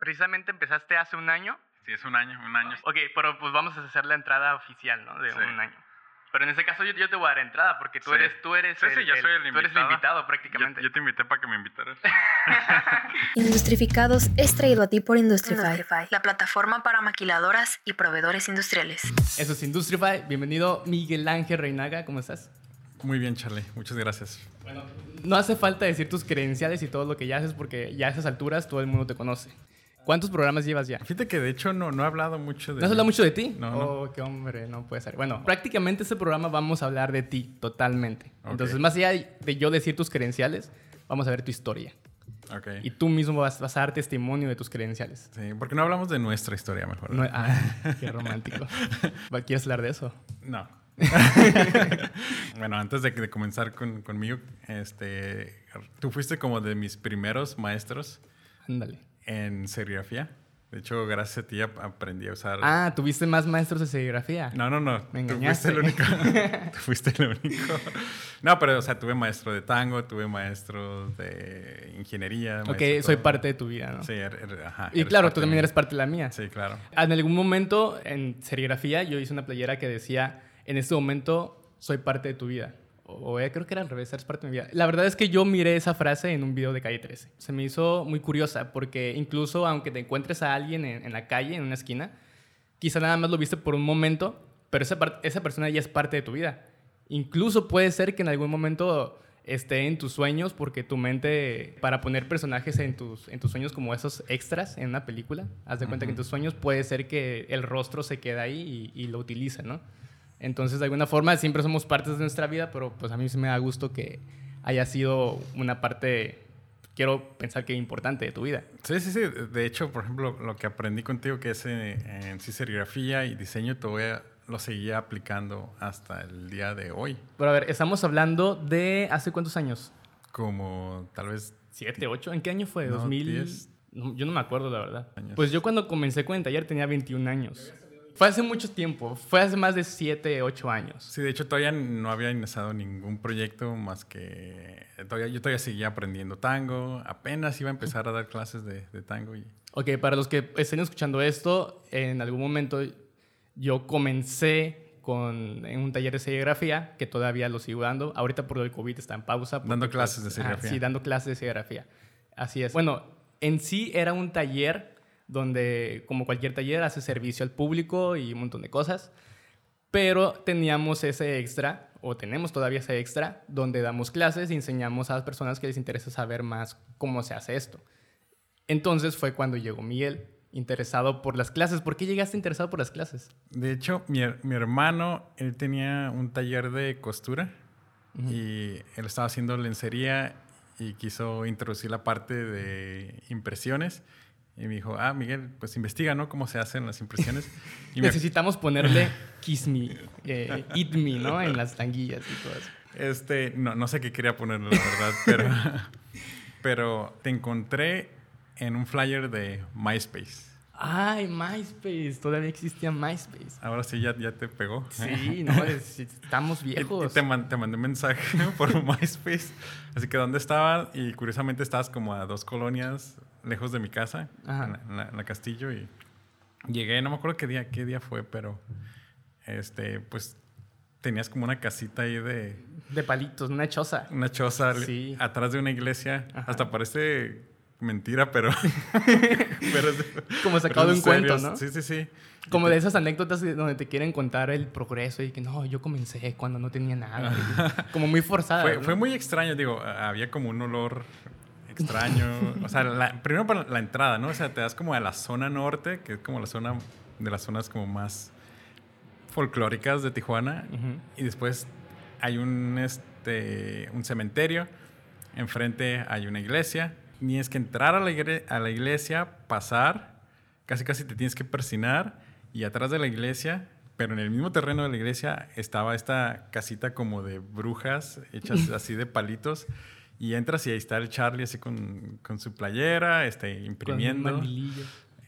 Precisamente empezaste hace un año. Sí, es un año, un año. Ok, pero pues vamos a hacer la entrada oficial, ¿no? De Sí. un año. Pero en ese caso yo, yo te voy a dar entrada porque tú Sí. eres, tú eres, Sí, sí, yo soy el tú eres el invitado. Yo, prácticamente. yo te invité para que me invitaras. Industrificados es traído a ti por Industrify, la plataforma para maquiladoras y proveedores industriales. Eso es Industrify. Bienvenido Miguel Ángel Reinaga, ¿cómo estás? Muy bien, Charlie. Muchas gracias. Bueno, no hace falta decir tus credenciales y todo lo que ya haces porque ya a esas alturas todo el mundo te conoce. ¿Cuántos programas llevas ya? Fíjate que de hecho no, no he hablado mucho de... ¿No has hablado mucho de ti? No, no. Oh, qué hombre, no puede ser. Bueno, prácticamente este programa vamos a hablar de ti totalmente. Entonces, más allá de yo decir tus credenciales, vamos a ver tu historia. Ok. Y tú mismo vas, vas a dar testimonio de tus credenciales. Sí, porque no hablamos de nuestra historia mejor. No- ah, qué romántico. ¿Quieres hablar de eso? No. bueno, antes de, de comenzar con- conmigo, este, tú fuiste como de mis primeros maestros Ándale. En serigrafía. De hecho, gracias a ti ap- aprendí a usar... Ah, ¿tuviste más maestros de serigrafía? No, no, no. Me Tú engañaste. fuiste el único. Tú fuiste el único. No, pero, o sea, tuve maestro de tango, tuve maestro de ingeniería. Ok, soy todo. parte de tu vida, ¿no? Sí, er- er- ajá. Y claro, tú también eres parte de la mía. Sí, claro. En algún momento en serigrafía yo hice una playera que decía, en este momento soy parte de tu vida. O, eh, creo que era al revés, eres parte de mi vida. La verdad es que yo miré esa frase en un video de Calle 13. Se me hizo muy curiosa porque incluso aunque te encuentres a alguien en, en la calle, en una esquina, quizá nada más lo viste por un momento, pero esa, esa persona ya es parte de tu vida. Incluso puede ser que en algún momento esté en tus sueños porque tu mente, para poner personajes en tus, en tus sueños como esos extras en una película, haz de cuenta que en tus sueños puede ser que el rostro se queda ahí y, y lo utiliza, ¿no? Entonces, de alguna forma, siempre somos partes de nuestra vida, pero pues a mí sí me da gusto que haya sido una parte, quiero pensar que importante de tu vida. Sí, sí, sí. De hecho, por ejemplo, lo que aprendí contigo, que es eh, en serigrafía y diseño, todavía lo seguía aplicando hasta el día de hoy. Pero a ver, estamos hablando de hace cuántos años? Como tal vez ¿Siete, ocho? ¿En qué año fue? No, ¿2000? diez. No, yo no me acuerdo, la verdad. Años. Pues yo cuando comencé con el taller tenía 21 años. Fue hace mucho tiempo. Fue hace más de 7, 8 años. Sí, de hecho todavía no había iniciado ningún proyecto más que... Todavía, yo todavía seguía aprendiendo tango, apenas iba a empezar a dar clases de, de tango y... Ok, para los que estén escuchando esto, en algún momento yo comencé con, en un taller de serigrafía, que todavía lo sigo dando. Ahorita por el COVID está en pausa. Dando pues, clases de ajá, serigrafía. sí, dando clases de serigrafía. Así es. Bueno, en sí era un taller donde, como cualquier taller, hace servicio al público y un montón de cosas. Pero teníamos ese extra, o tenemos todavía ese extra, donde damos clases y enseñamos a las personas que les interesa saber más cómo se hace esto. Entonces fue cuando llegó Miguel, interesado por las clases. ¿Por qué llegaste interesado por las clases? De hecho, mi, mi hermano, él tenía un taller de costura y él estaba haciendo lencería y quiso introducir la parte de impresiones. Y me dijo, ah, Miguel, pues investiga, ¿no? Cómo se hacen las impresiones. Y me- Necesitamos ponerle Kiss Me, eh, Eat Me, ¿no? En las tanguillas y todo eso. Este, no, no sé qué quería ponerle, la verdad, pero, pero te encontré en un flyer de MySpace. Ay, MySpace. Todavía existía MySpace. Ahora sí ya, ya te pegó. Sí, no, es- estamos Y- y viejos. te, man- te mandé un mensaje por MySpace. Así que dónde estaba y curiosamente estabas como a dos colonias lejos de mi casa, en la, en la- en la Castillo y llegué, no me acuerdo qué día, qué día fue, pero este, pues tenías como una casita ahí de De palitos, una choza. una choza Sí. atrás de una iglesia. Ajá. Hasta parece mentira, pero Como sacado de un cuento. ¿no? Sí, sí, sí. Como de esas anécdotas de- donde te quieren contar el progreso y que no, yo comencé cuando no tenía nada. Como muy forzada. Fue, ¿no? fue muy extraño, digo, había como un olor extraño. o sea, la- primero para la entrada, ¿no? O sea, te das como a la zona norte, que es como la zona de las zonas como más folclóricas de Tijuana. Ujú. Y después hay un, este, un cementerio, enfrente hay una iglesia. Ni es que entrar a la, igre- a la iglesia, pasar, casi casi te tienes que persinar. Y atrás de la iglesia, pero en el mismo terreno de la iglesia, estaba esta casita como de brujas, hechas así de palitos. Y entras y ahí está el Charlie así con, con su playera, este, imprimiendo.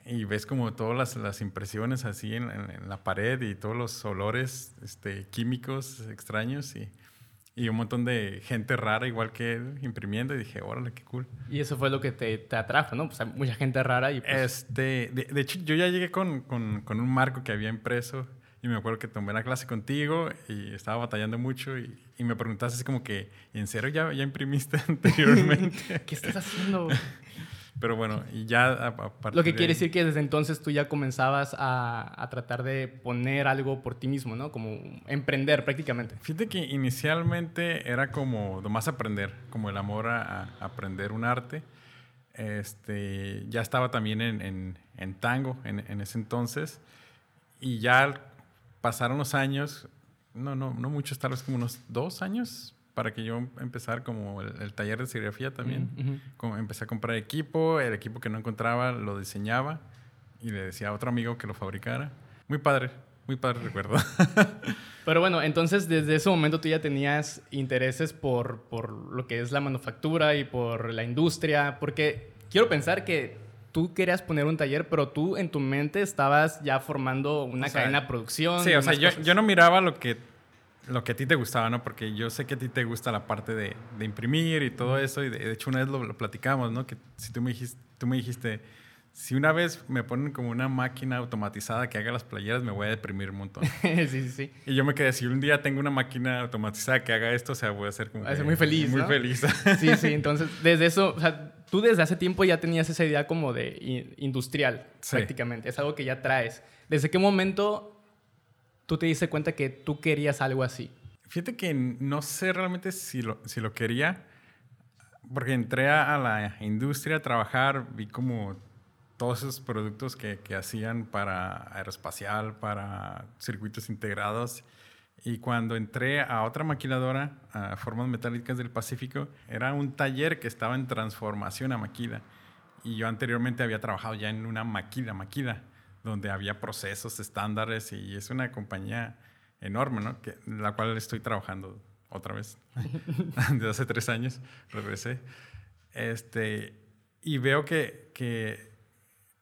Y ves como todas las, las impresiones así en, en- en la pared y todos los olores este, químicos extraños. Y y un montón de gente rara igual que él imprimiendo y dije, órale, qué cool. Y eso fue lo que te, te atrajo, ¿no? Pues hay mucha gente rara y pues... Este, de, de hecho, yo ya llegué con, con, con, un marco que había impreso y me acuerdo que tomé la clase contigo y estaba batallando mucho y, y me preguntaste así como que, ¿en serio ya, ya imprimiste anteriormente? ¿Qué estás haciendo? Pero bueno, y ya a, a Lo que quiere decir que desde entonces tú ya comenzabas a, a, tratar de poner algo por ti mismo, ¿no? Como emprender prácticamente. Fíjate que inicialmente era como nomás aprender, como el amor a, a aprender un arte. Este, ya estaba también en, en, en tango en, en, ese entonces. Y ya pasaron los años, no, no, no muchos, tal vez como unos dos años, para que yo empezar como el, el taller de serigrafía también. Uh -huh. como empecé a comprar equipo, el equipo que no encontraba lo diseñaba y le decía a otro amigo que lo fabricara. Muy padre, muy padre recuerdo. Pero bueno, entonces desde ese momento tú ya tenías intereses por, por lo que es la manufactura y por la industria, porque quiero pensar que tú querías poner un taller, pero tú en tu mente estabas ya formando una o sea, cadena de producción. Sí, o sea, yo, yo, no miraba lo que, lo que a ti te gustaba, ¿no? Porque yo sé que a ti te gusta la parte de, de imprimir y todo eso, y de, de, hecho una vez lo, lo platicamos, ¿no? Que si tú me dijiste, tú me dijiste si una vez me ponen como una máquina automatizada que haga las playeras, me voy a deprimir un montón. sí, sí, sí. Y yo me quedé, si un día tengo una máquina automatizada que haga esto, o sea, voy a ser como... Voy a ser muy feliz, Muy ¿no? feliz. sí, sí, entonces, desde eso, o sea, tú desde hace tiempo ya tenías esa idea como de industrial, sí. prácticamente. Es algo que ya traes. ¿Desde qué momento tú te diste cuenta que tú querías algo así? Fíjate que no sé realmente si lo, si lo quería, porque entré a la industria a trabajar, vi como todos esos productos que, que, hacían para aeroespacial, para circuitos integrados. Y cuando entré a otra maquiladora, a Formas Metálicas del Pacífico, era un taller que estaba en transformación a maquila. Y yo anteriormente había trabajado ya en una maquila, maquila, donde había procesos estándares y es una compañía enorme, ¿no? Que, la cual estoy trabajando otra vez. Desde hace tres años regresé. Este, y veo que, que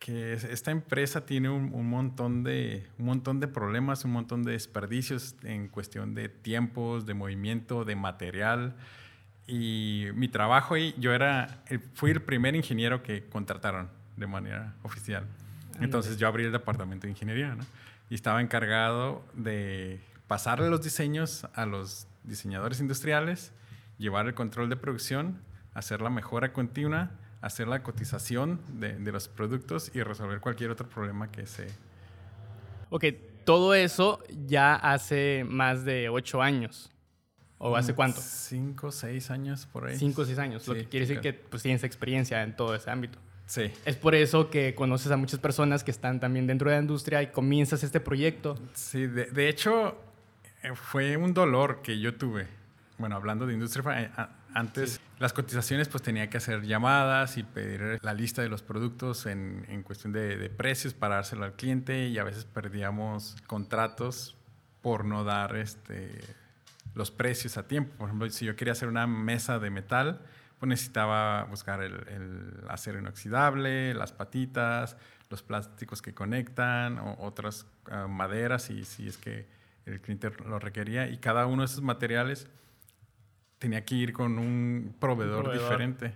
que esta empresa tiene un, un, montón de, un montón de problemas, un montón de desperdicios en cuestión de tiempos, de movimiento, de material. Y mi trabajo ahí, yo era, fui el primer ingeniero que contrataron de manera oficial. Entonces yo abrí el departamento de ingeniería, ¿no? Y estaba encargado de pasarle los diseños a los diseñadores industriales, llevar el control de producción, hacer la mejora continua, hacer la cotización de, de, los productos y resolver cualquier otro problema que se... Ok, todo eso ya hace más de ocho años. ¿O hace cuánto? Cinco, seis años por ahí. Cinco, seis años. Sí, lo que quiere decir que pues, tienes experiencia en todo ese ámbito. Sí. Es por eso que conoces a muchas personas que están también dentro de la industria y comienzas este proyecto. Sí, de, de hecho, eh, fue un dolor que yo tuve. Bueno, hablando de industria, antes sí. las cotizaciones pues tenía que hacer llamadas y pedir la lista de los productos en, en cuestión de, de, precios para dárselo al cliente y a veces perdíamos contratos por no dar este, los precios a tiempo. Por ejemplo, si yo quería hacer una mesa de metal, pues necesitaba buscar el, el acero inoxidable, las patitas, los plásticos que conectan, o otras uh, maderas si, si es que el cliente lo requería. Y cada uno de esos materiales tenía que ir con un proveedor, proveedor, diferente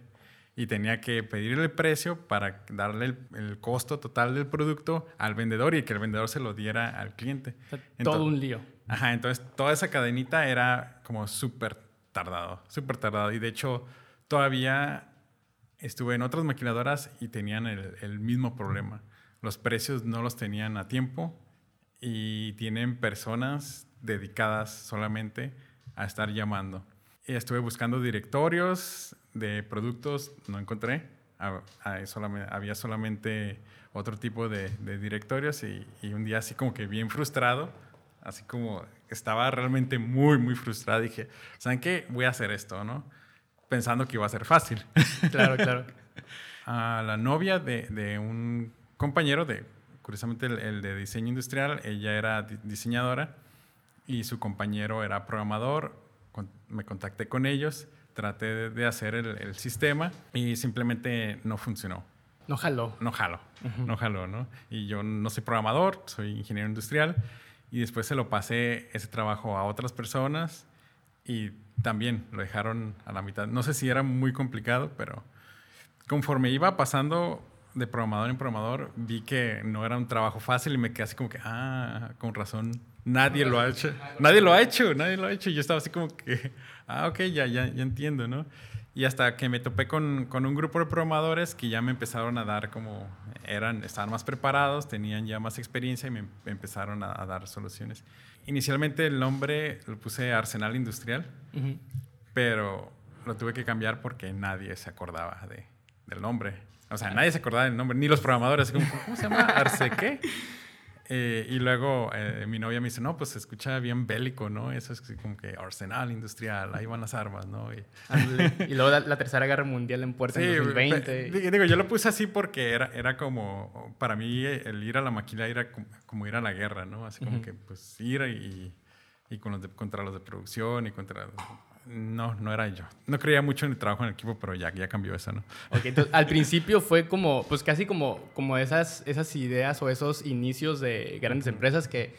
y tenía que pedirle el precio para darle el, el, costo total del producto al vendedor y que el vendedor se lo diera al cliente. O sea, entonces, todo un lío. Ajá, entonces toda esa cadenita era como súper tardado, súper tardado. Y de hecho, todavía estuve en otras maquiladoras y tenían el, el mismo problema. Los precios no los tenían a tiempo y tienen personas dedicadas solamente a estar llamando estuve buscando directorios de productos, no encontré. Había solamente otro tipo de, de directorios y, y, un día así como que bien frustrado, así como estaba realmente muy, muy frustrado. Dije, ¿saben qué? Voy a hacer esto, ¿no? Pensando que iba a ser fácil. Claro, claro. a la novia de, de un compañero, de, curiosamente el, el, de diseño industrial, ella era diseñadora y su compañero era programador me contacté con ellos, traté de hacer el, el, sistema y simplemente no funcionó. No jaló. No jaló, uh -huh. no jaló, ¿no? Y yo no soy programador, soy ingeniero industrial y después se lo pasé ese trabajo a otras personas y también lo dejaron a la mitad. No sé si era muy complicado, pero conforme iba pasando de programador en programador, vi que no era un trabajo fácil y me quedé así como que, ah, con razón, nadie lo ha hecho. Nadie lo ha hecho, nadie lo ha hecho. Y yo estaba así como que, ah, ok, ya, ya, ya entiendo, ¿no? Y hasta que me topé con, con, un grupo de programadores que ya me empezaron a dar como, eran, estaban más preparados, tenían ya más experiencia y me, empezaron a, a, dar soluciones. Inicialmente el nombre lo puse Arsenal Industrial, pero lo tuve que cambiar porque nadie se acordaba de, del nombre. O sea, nadie se acordaba del nombre, ni los programadores. Como, ¿Cómo se llama? ¿Arce qué? Eh, y luego eh, mi novia me dice, no, pues se escucha bien bélico, ¿no? Eso es como que arsenal industrial, ahí van las armas, ¿no? Y, y luego la, Tercera Guerra Mundial en puerta en 2020. Digo, yo lo puse así porque era, era como, para mí el ir a la maquila era como, ir a la guerra, ¿no? Así como que pues ir y, y con los contra los de producción y contra no, no era yo. No creía mucho en el trabajo en equipo, pero ya, ya cambió eso, ¿no? Ok, entonces al principio fue como, pues casi como, como esas, esas ideas o esos inicios de grandes empresas que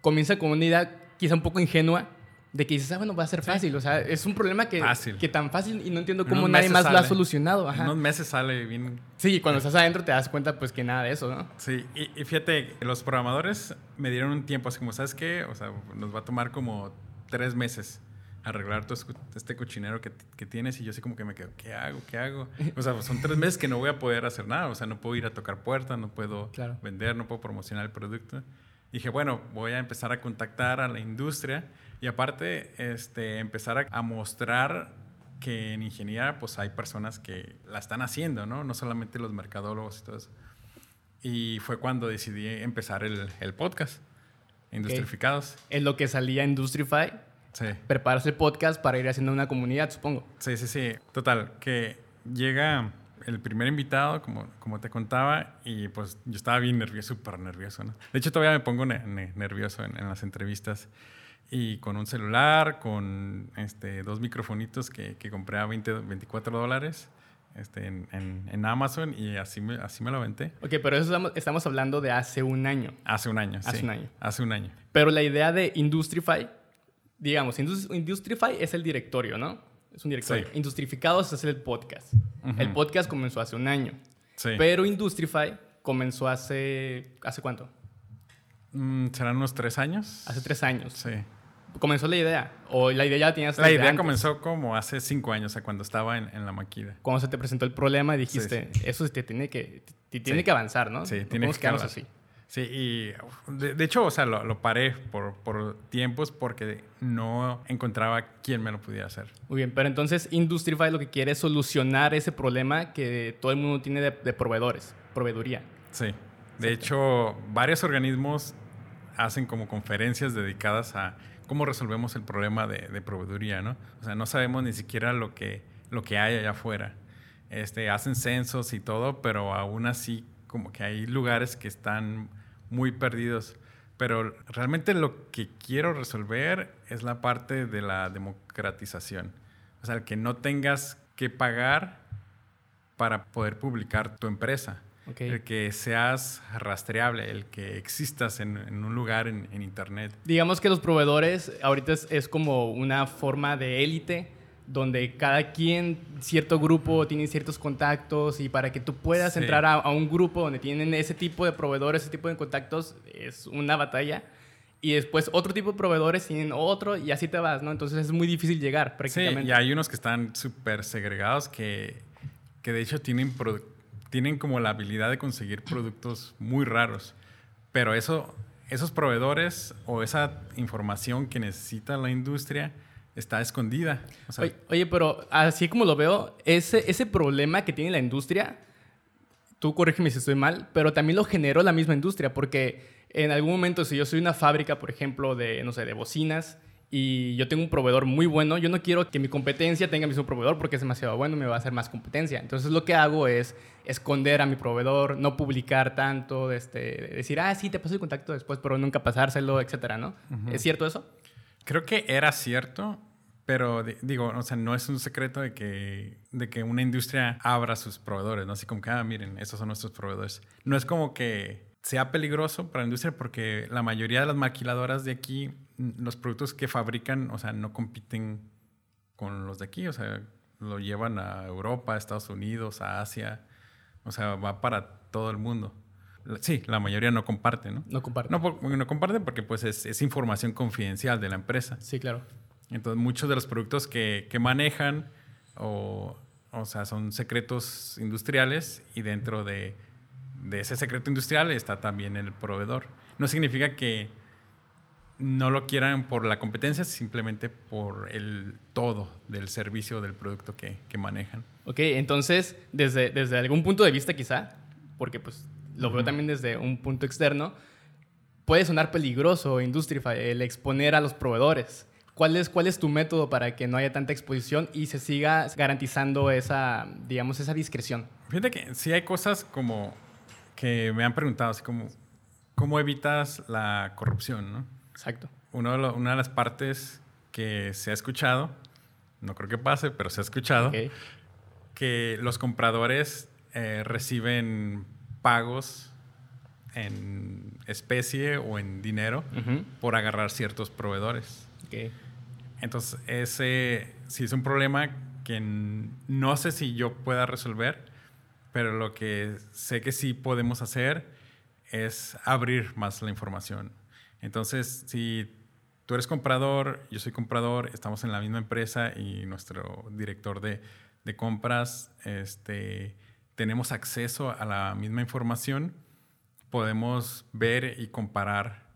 comienza con una idea quizá un poco ingenua, de que dices, ah, bueno, va a ser fácil. O sea, es un problema que, que tan fácil y no entiendo cómo nadie más lo ha solucionado. Ajá. Unos meses sale bien. Sí, cuando estás adentro te das cuenta, pues que nada de eso, ¿no? Sí, y, y, fíjate, los programadores me dieron un tiempo, así como, ¿sabes qué? O sea, nos va a tomar como tres meses arreglar todo este cochinero que, que, tienes y yo así como que me quedo, ¿qué hago? ¿Qué hago? O sea, son tres meses que no voy a poder hacer nada, o sea, no puedo ir a tocar puertas, no puedo vender, no puedo promocionar el producto. dije, bueno, voy a empezar a contactar a la industria y aparte este, empezar a, a mostrar que en ingeniería pues hay personas que la están haciendo, ¿no? No solamente los mercadólogos y todo eso. Y fue cuando decidí empezar el, el podcast, Industrificados. En lo que salía Industrify, sí. preparas el podcast para ir haciendo una comunidad, supongo. Sí, sí, sí. Total, que llega el primer invitado, como, como te contaba, y pues yo estaba bien nervioso, súper nervioso, ¿no? De hecho, todavía me pongo nervioso en, las entrevistas. Y con un celular, con este, dos microfonitos que, que compré a 20, 24 dólares. Este, en, en, Amazon y así me, así me lo aventé. Ok, pero eso estamos, hablando de hace un año. Hace un año, Hace un año. Hace un año. Pero la idea de Industrify digamos, Industrify es el directorio, ¿no? Es un directorio. Sí. Industrificados es el podcast. El podcast comenzó hace un año. Sí. Pero Industrify comenzó hace... ¿Hace cuánto? Mm, ¿Serán unos tres años? Hace tres años. Sí. ¿Comenzó la idea? ¿O la idea ya tenías La idea comenzó como hace cinco años, o sea, cuando estaba en, en, la maquila. Cuando se te presentó el problema dijiste, eso te tiene que, te tiene que avanzar, ¿no? Sí, tiene que quedarnos así. Sí, y de, hecho, o sea, lo, paré por, por, tiempos porque no encontraba quién me lo pudiera hacer. Muy bien, pero entonces Industrify lo que quiere es solucionar ese problema que todo el mundo tiene de, proveedores, proveeduría. Sí, de hecho, varios organismos hacen como conferencias dedicadas a cómo resolvemos el problema de, de, proveeduría, ¿no? O sea, no sabemos ni siquiera lo que, lo que hay allá afuera. Este, hacen censos y todo, pero aún así como que hay lugares que están muy perdidos. Pero realmente lo que quiero resolver es la parte de la democratización. O sea, que no tengas que pagar para poder publicar tu empresa. El que seas rastreable, el que existas en, un lugar en, Internet. Digamos que los proveedores ahorita es, es como una forma de élite donde cada quien, cierto grupo, tiene ciertos contactos y para que tú puedas entrar a, un grupo donde tienen ese tipo de proveedores, ese tipo de contactos, es una batalla. Y después otro tipo de proveedores tienen otro y así te vas, ¿no? Entonces es muy difícil llegar prácticamente. Sí, y hay unos que están súper segregados que, que de hecho tienen, tienen como la habilidad de conseguir productos muy raros. Pero eso, esos proveedores o esa información que necesita la industria está escondida. oye, pero así como lo veo, ese, ese problema que tiene la industria, tú corrígeme si estoy mal, pero también lo generó la misma industria, porque en algún momento, si yo soy una fábrica, por ejemplo, de, no sé, de bocinas, y yo tengo un proveedor muy bueno, yo no quiero que mi competencia tenga el mismo proveedor porque es demasiado bueno, me va a hacer más competencia. Entonces lo que hago es esconder a mi proveedor, no publicar tanto, este, decir, ah, sí, te paso el contacto después, pero nunca pasárselo, etcétera, ¿no? ¿Es cierto eso? Creo que era cierto, pero digo, o sea, no es un secreto de que, de que una industria abra sus proveedores, ¿no? Así como que, ah, miren, estos son nuestros proveedores. No es como que sea peligroso para la industria porque la mayoría de las maquiladoras de aquí, los productos que fabrican, o sea, no compiten con los de aquí, o sea, lo llevan a Europa, a Estados Unidos, a Asia, o sea, va para todo el mundo. Sí, la mayoría no comparte, ¿no? No comparte. No, no comparte porque pues es, es, información confidencial de la empresa. Sí, claro. Entonces muchos de los productos que, que manejan o, o sea, son secretos industriales y dentro de, de ese secreto industrial está también el proveedor. No significa que no lo quieran por la competencia, simplemente por el todo del servicio del producto que, que manejan. Ok, entonces, desde, desde algún punto de vista quizá, porque pues lo veo también desde un punto externo, puede sonar peligroso Industrify el exponer a los proveedores. ¿Cuál es, ¿Cuál es tu método para que no haya tanta exposición y se siga garantizando esa, digamos, esa discreción? Fíjate que sí hay cosas como que me han preguntado, así como, ¿cómo evitas la corrupción? ¿no? Exacto. Uno de lo, una de las partes que se ha escuchado, no creo que pase, pero se ha escuchado, que los compradores eh, reciben pagos en especie o en dinero Ujú. por agarrar ciertos proveedores. Entonces, ese sí es un problema que no sé si yo pueda resolver, pero lo que sé que sí podemos hacer es abrir más la información. Entonces, si tú eres comprador, yo soy comprador, estamos en la misma empresa y nuestro director de, de compras, este, tenemos acceso a la misma información, podemos ver y comparar,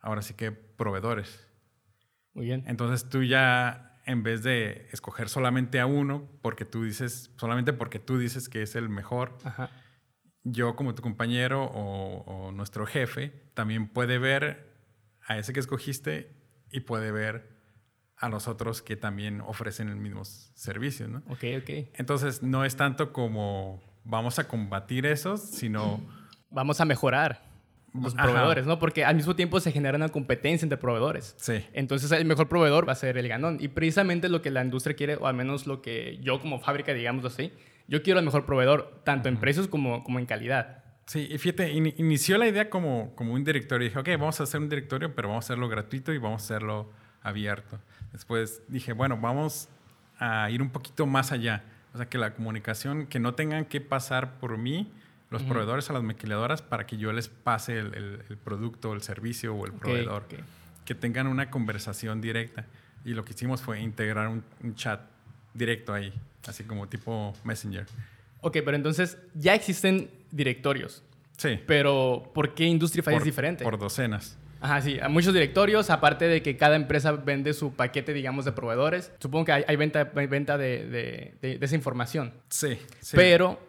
ahora sí que proveedores. Muy bien. Entonces tú ya, en vez de escoger solamente a uno, porque tú dices, solamente porque tú dices que es el mejor, Ajá. yo como tu compañero o, o nuestro jefe también puede ver a ese que escogiste y puede ver a los otros que también ofrecen el mismo servicio, ¿no? Ok, ok. Entonces no es tanto como vamos a combatir esos, sino Vamos a mejorar los Ajá. proveedores, ¿no? Porque al mismo tiempo se genera una competencia entre proveedores. sí, Entonces el mejor proveedor va a ser el ganón. Y precisamente lo que la industria quiere, o al menos lo que yo como fábrica, digamos así, yo quiero el mejor proveedor, tanto en precios como, como en calidad. Sí, y fíjate, in- inició la idea como, como un directorio. Dije, ok, vamos a hacer un directorio, pero vamos a hacerlo gratuito y vamos a hacerlo abierto. Después dije, bueno, vamos a ir un poquito más allá. O sea, que la comunicación, que no tengan que pasar por mí, los proveedores a las maquiladoras, para que yo les pase el, el- el producto, el servicio o el proveedor. Que tengan una conversación directa. Y lo que hicimos fue integrar un, un chat directo ahí, así como tipo Messenger. Ok, pero entonces ya existen directorios. Sí. Pero ¿por qué Industrify es por- diferente? Por docenas. Ajá, sí, hay muchos directorios, aparte de que cada empresa vende su paquete, digamos, de proveedores. Supongo que hay, hay venta, hay venta de, de- de- de esa información. Sí. sí. Pero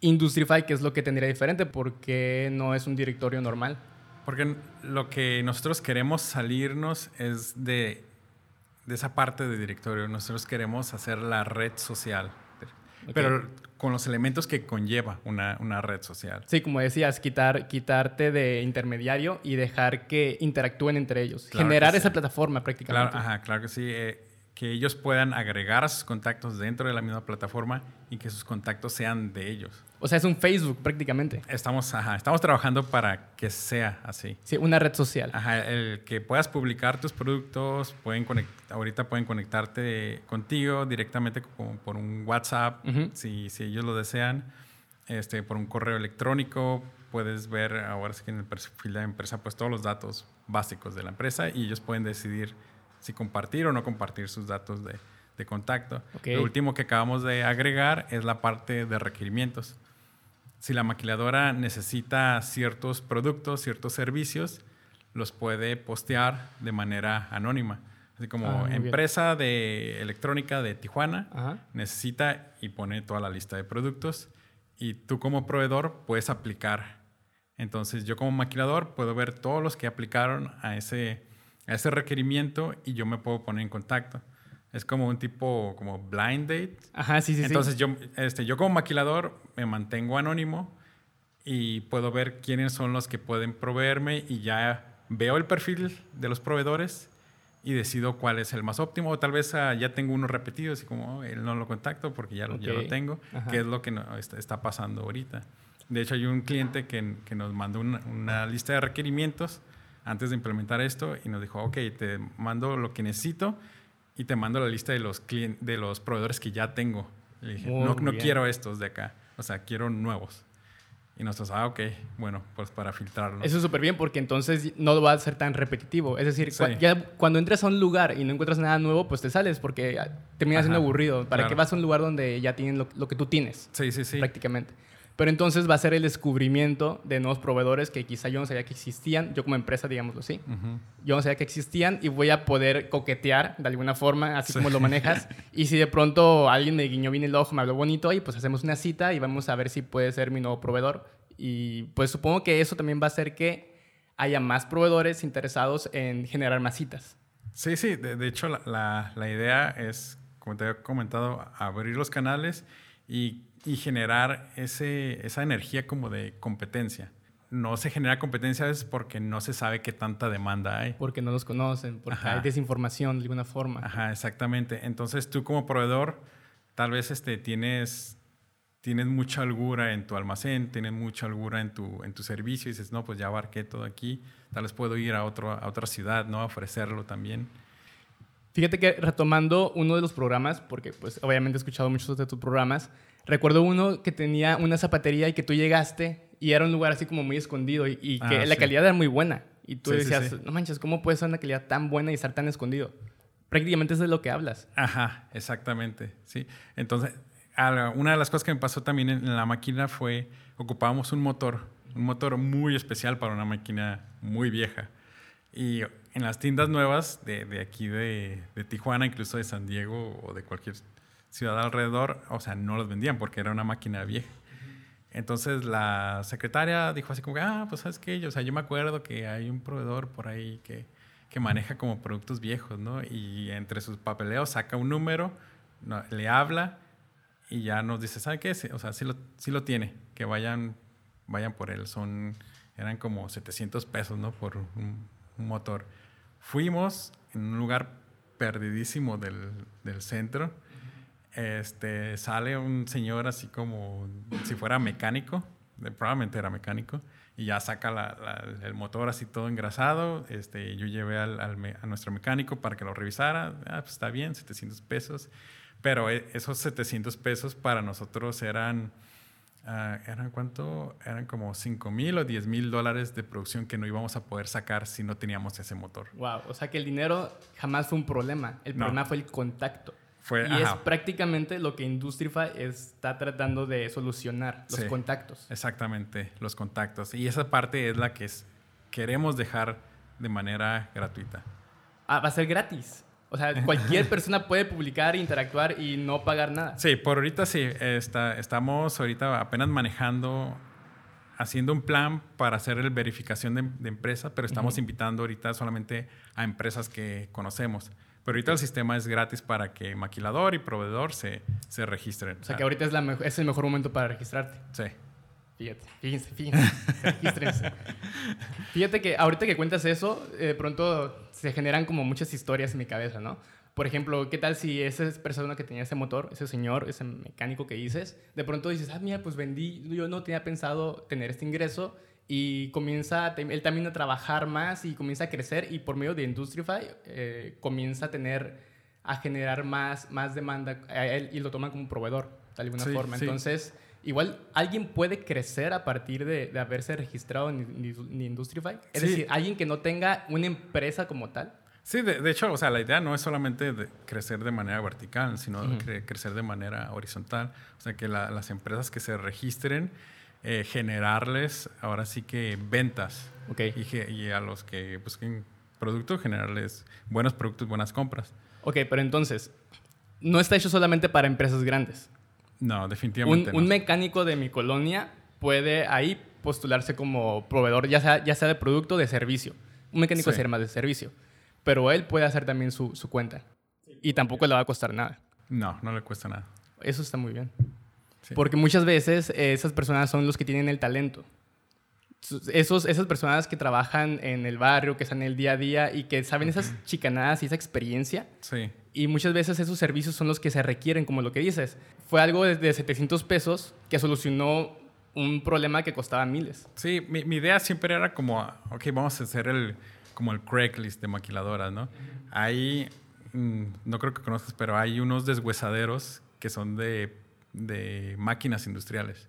Industrify, ¿qué es lo que tendría diferente? Porque no es un directorio normal. Porque lo que nosotros queremos salirnos es de, de esa parte de directorio. Nosotros queremos hacer la red social. Pero con los elementos que conlleva una, una red social. Sí, como decías, quitar, quitarte de intermediario y dejar que interactúen entre ellos. Claro Generar esa plataforma prácticamente. Claro, ajá, claro que sí. eh, que ellos puedan agregar a sus contactos dentro de la misma plataforma y que sus contactos sean de ellos. O sea, es un Facebook prácticamente. Estamos, ajá, estamos trabajando para que sea así. Sí, una red social. Ajá, el que puedas publicar tus productos, pueden conect- ahorita pueden conectarte contigo directamente como por un WhatsApp, Ujú. si, si ellos lo desean, este, por un correo electrónico, puedes ver ahora sí que en el perfil de la empresa pues todos los datos básicos de la empresa y ellos pueden decidir si compartir o no compartir sus datos de, de contacto. Lo último que acabamos de agregar es la parte de requerimientos si la maquiladora necesita ciertos productos, ciertos servicios, los puede postear de manera anónima. Así como Ah, bien. empresa de electrónica de Tijuana Ajá. necesita y pone toda la lista de productos y tú como proveedor puedes aplicar. Entonces yo como maquilador puedo ver todos los que aplicaron a ese, a ese requerimiento y yo me puedo poner en contacto. Es como un tipo como blind date, Ajá, sí, sí, sí. entonces yo, este, yo como maquilador me mantengo anónimo y puedo ver quiénes son los que pueden proveerme y ya veo el perfil de los proveedores y decido cuál es el más óptimo. O tal vez ah, ya tengo uno repetido, así como "Oh, él no lo contacto porque ya, lo- ya lo tengo, Ajá. que es lo que no- está, está pasando ahorita. De hecho, hay un cliente que, que nos mandó una, una, lista de requerimientos antes de implementar esto y nos dijo, ok, te mando lo que necesito y te mando la lista de los, de los proveedores que ya tengo. Le dije, no, no quiero estos de acá, o sea, quiero nuevos. Y nosotros, ah, ok, bueno, pues para filtrarlo. Eso es súper bien porque entonces no va a ser tan repetitivo. Es decir, ya cuando entras a un lugar y no encuentras nada nuevo, pues te sales porque termina siendo aburrido. ¿Para que vas a un lugar donde ya tienen lo, que tú tienes? Sí, sí, sí. Prácticamente. Pero entonces va a ser el descubrimiento de nuevos proveedores que quizá yo no sabía que existían, yo como empresa, digámoslo así. Yo no sabía que existían y voy a poder coquetear de alguna forma, así como lo manejas. y si de pronto alguien me guiñó bien el ojo, me habló bonito, y pues hacemos una cita y vamos a ver si puede ser mi nuevo proveedor. Y pues supongo que eso también va a hacer que haya más proveedores interesados en generar más citas. Sí, sí, de, hecho la, la idea es, como te he comentado, abrir los canales y y generar ese, esa energía como de competencia. No se genera competencia a veces porque no se sabe qué tanta demanda hay. Porque no los conocen, porque hay desinformación de alguna forma. Ajá, exactamente. Entonces tú como proveedor tal vez este, tienes, tienes mucha holgura en tu almacén, tienes mucha holgura en tu, en tu servicio y dices, no, pues ya abarqué todo aquí, tal vez puedo ir a, otro, a otra ciudad, ¿no? A ofrecerlo también. Fíjate que retomando uno de los programas, porque pues obviamente he escuchado muchos de tus programas, Recuerdo uno que tenía una zapatería y que tú llegaste y era un lugar así como muy escondido y, que ah, la calidad era muy buena. Y tú decías, no manches, ¿cómo puede ser una calidad tan buena y estar tan escondido? Prácticamente es de lo que hablas. Ajá, exactamente, sí. Entonces, una de las cosas que me pasó también en la máquina fue, ocupábamos un motor, un motor muy especial para una máquina muy vieja. Y en las tiendas nuevas de, de aquí de, de, Tijuana, incluso de San Diego o de cualquier ciudad alrededor, o sea, no los vendían porque era una máquina vieja. Entonces la secretaria dijo así como, ah, pues sabes qué, o sea, yo me acuerdo que hay un proveedor por ahí que, que maneja como productos viejos, ¿no? Y entre sus papeleos saca un número, le habla y ya nos dice, ¿sabe qué? O sea, sí lo, sí lo tiene, que vayan, vayan por él. Son, eran como 700 pesos, ¿no? Por un, motor. Fuimos en un lugar perdidísimo del, del centro este, sale un señor así como si fuera mecánico, probablemente era mecánico, y ya saca el motor así todo engrasado. Este, yo llevé al, a nuestro mecánico para que lo revisara. Ah, pues está bien, 700 pesos. Pero e, esos 700 pesos para nosotros eran, uh, ¿eran cuánto? Eran como 5 mil o 10 mil dólares de producción que no íbamos a poder sacar si no teníamos ese motor. Wow, o sea que el dinero jamás fue un problema. El problema fue el contacto y es prácticamente lo que Industrify está tratando de solucionar, los contactos. Exactamente, los contactos. Y esa parte es la que queremos dejar de manera gratuita. Ah, va a ser gratis. O sea, cualquier persona puede publicar, interactuar y no pagar nada. Sí, por ahorita sí. Está, estamos ahorita apenas manejando, haciendo un plan para hacer el verificación de, de empresa, pero estamos invitando ahorita solamente a empresas que conocemos. Pero ahorita el sistema es gratis para que maquilador y proveedor se, se registren. O sea, que ahorita es, la es el mejor momento para registrarte. Sí. Fíjate, fíjense, fíjense. Fíjate que ahorita que cuentas eso, de pronto se generan como muchas historias en mi cabeza, ¿no? Por ejemplo, ¿qué tal si esa persona que tenía ese motor, ese señor, ese mecánico que dices, de pronto dices, ah, mira, pues vendí, yo no tenía pensado tener este ingreso y comienza él también a trabajar más y comienza a crecer y por medio de Industrify eh, comienza a tener, a generar más, más demanda a él y lo toma como proveedor, de alguna forma. Entonces, igual alguien puede crecer a partir de, de haberse registrado en, Industrify. Es decir, alguien que no tenga una empresa como tal. Sí, de, hecho, o sea, la idea no es solamente de crecer de manera vertical, sino crecer de manera horizontal. O sea, que las empresas que se registren eh, generarles ahora sí que ventas. Okay. Y, a los que busquen productos, generarles buenos productos, buenas compras. Ok, pero entonces, no está hecho solamente para empresas grandes. No, definitivamente un, no. Un mecánico de mi colonia puede ahí postularse como proveedor, ya sea, ya sea de producto o de servicio. Un mecánico sí. más de servicio. Pero él puede hacer también su, su cuenta. Y tampoco le va a costar nada. No, no le cuesta nada. Eso está muy bien. Porque muchas veces eh, esas personas son los que tienen el talento. Esos, esas personas que trabajan en el barrio, que están en el día a día y que saben esas chicanadas y esa experiencia. Sí. Y muchas veces esos servicios son los que se requieren, como lo que dices. Fue algo de, 700 pesos que solucionó un problema que costaba miles. Sí, mi, mi idea siempre era como, ok, vamos a hacer el, como el Craigslist de maquiladoras, ¿no? Ahí, mm, no creo que conozcas, pero hay unos deshuesaderos que son de, de máquinas industriales.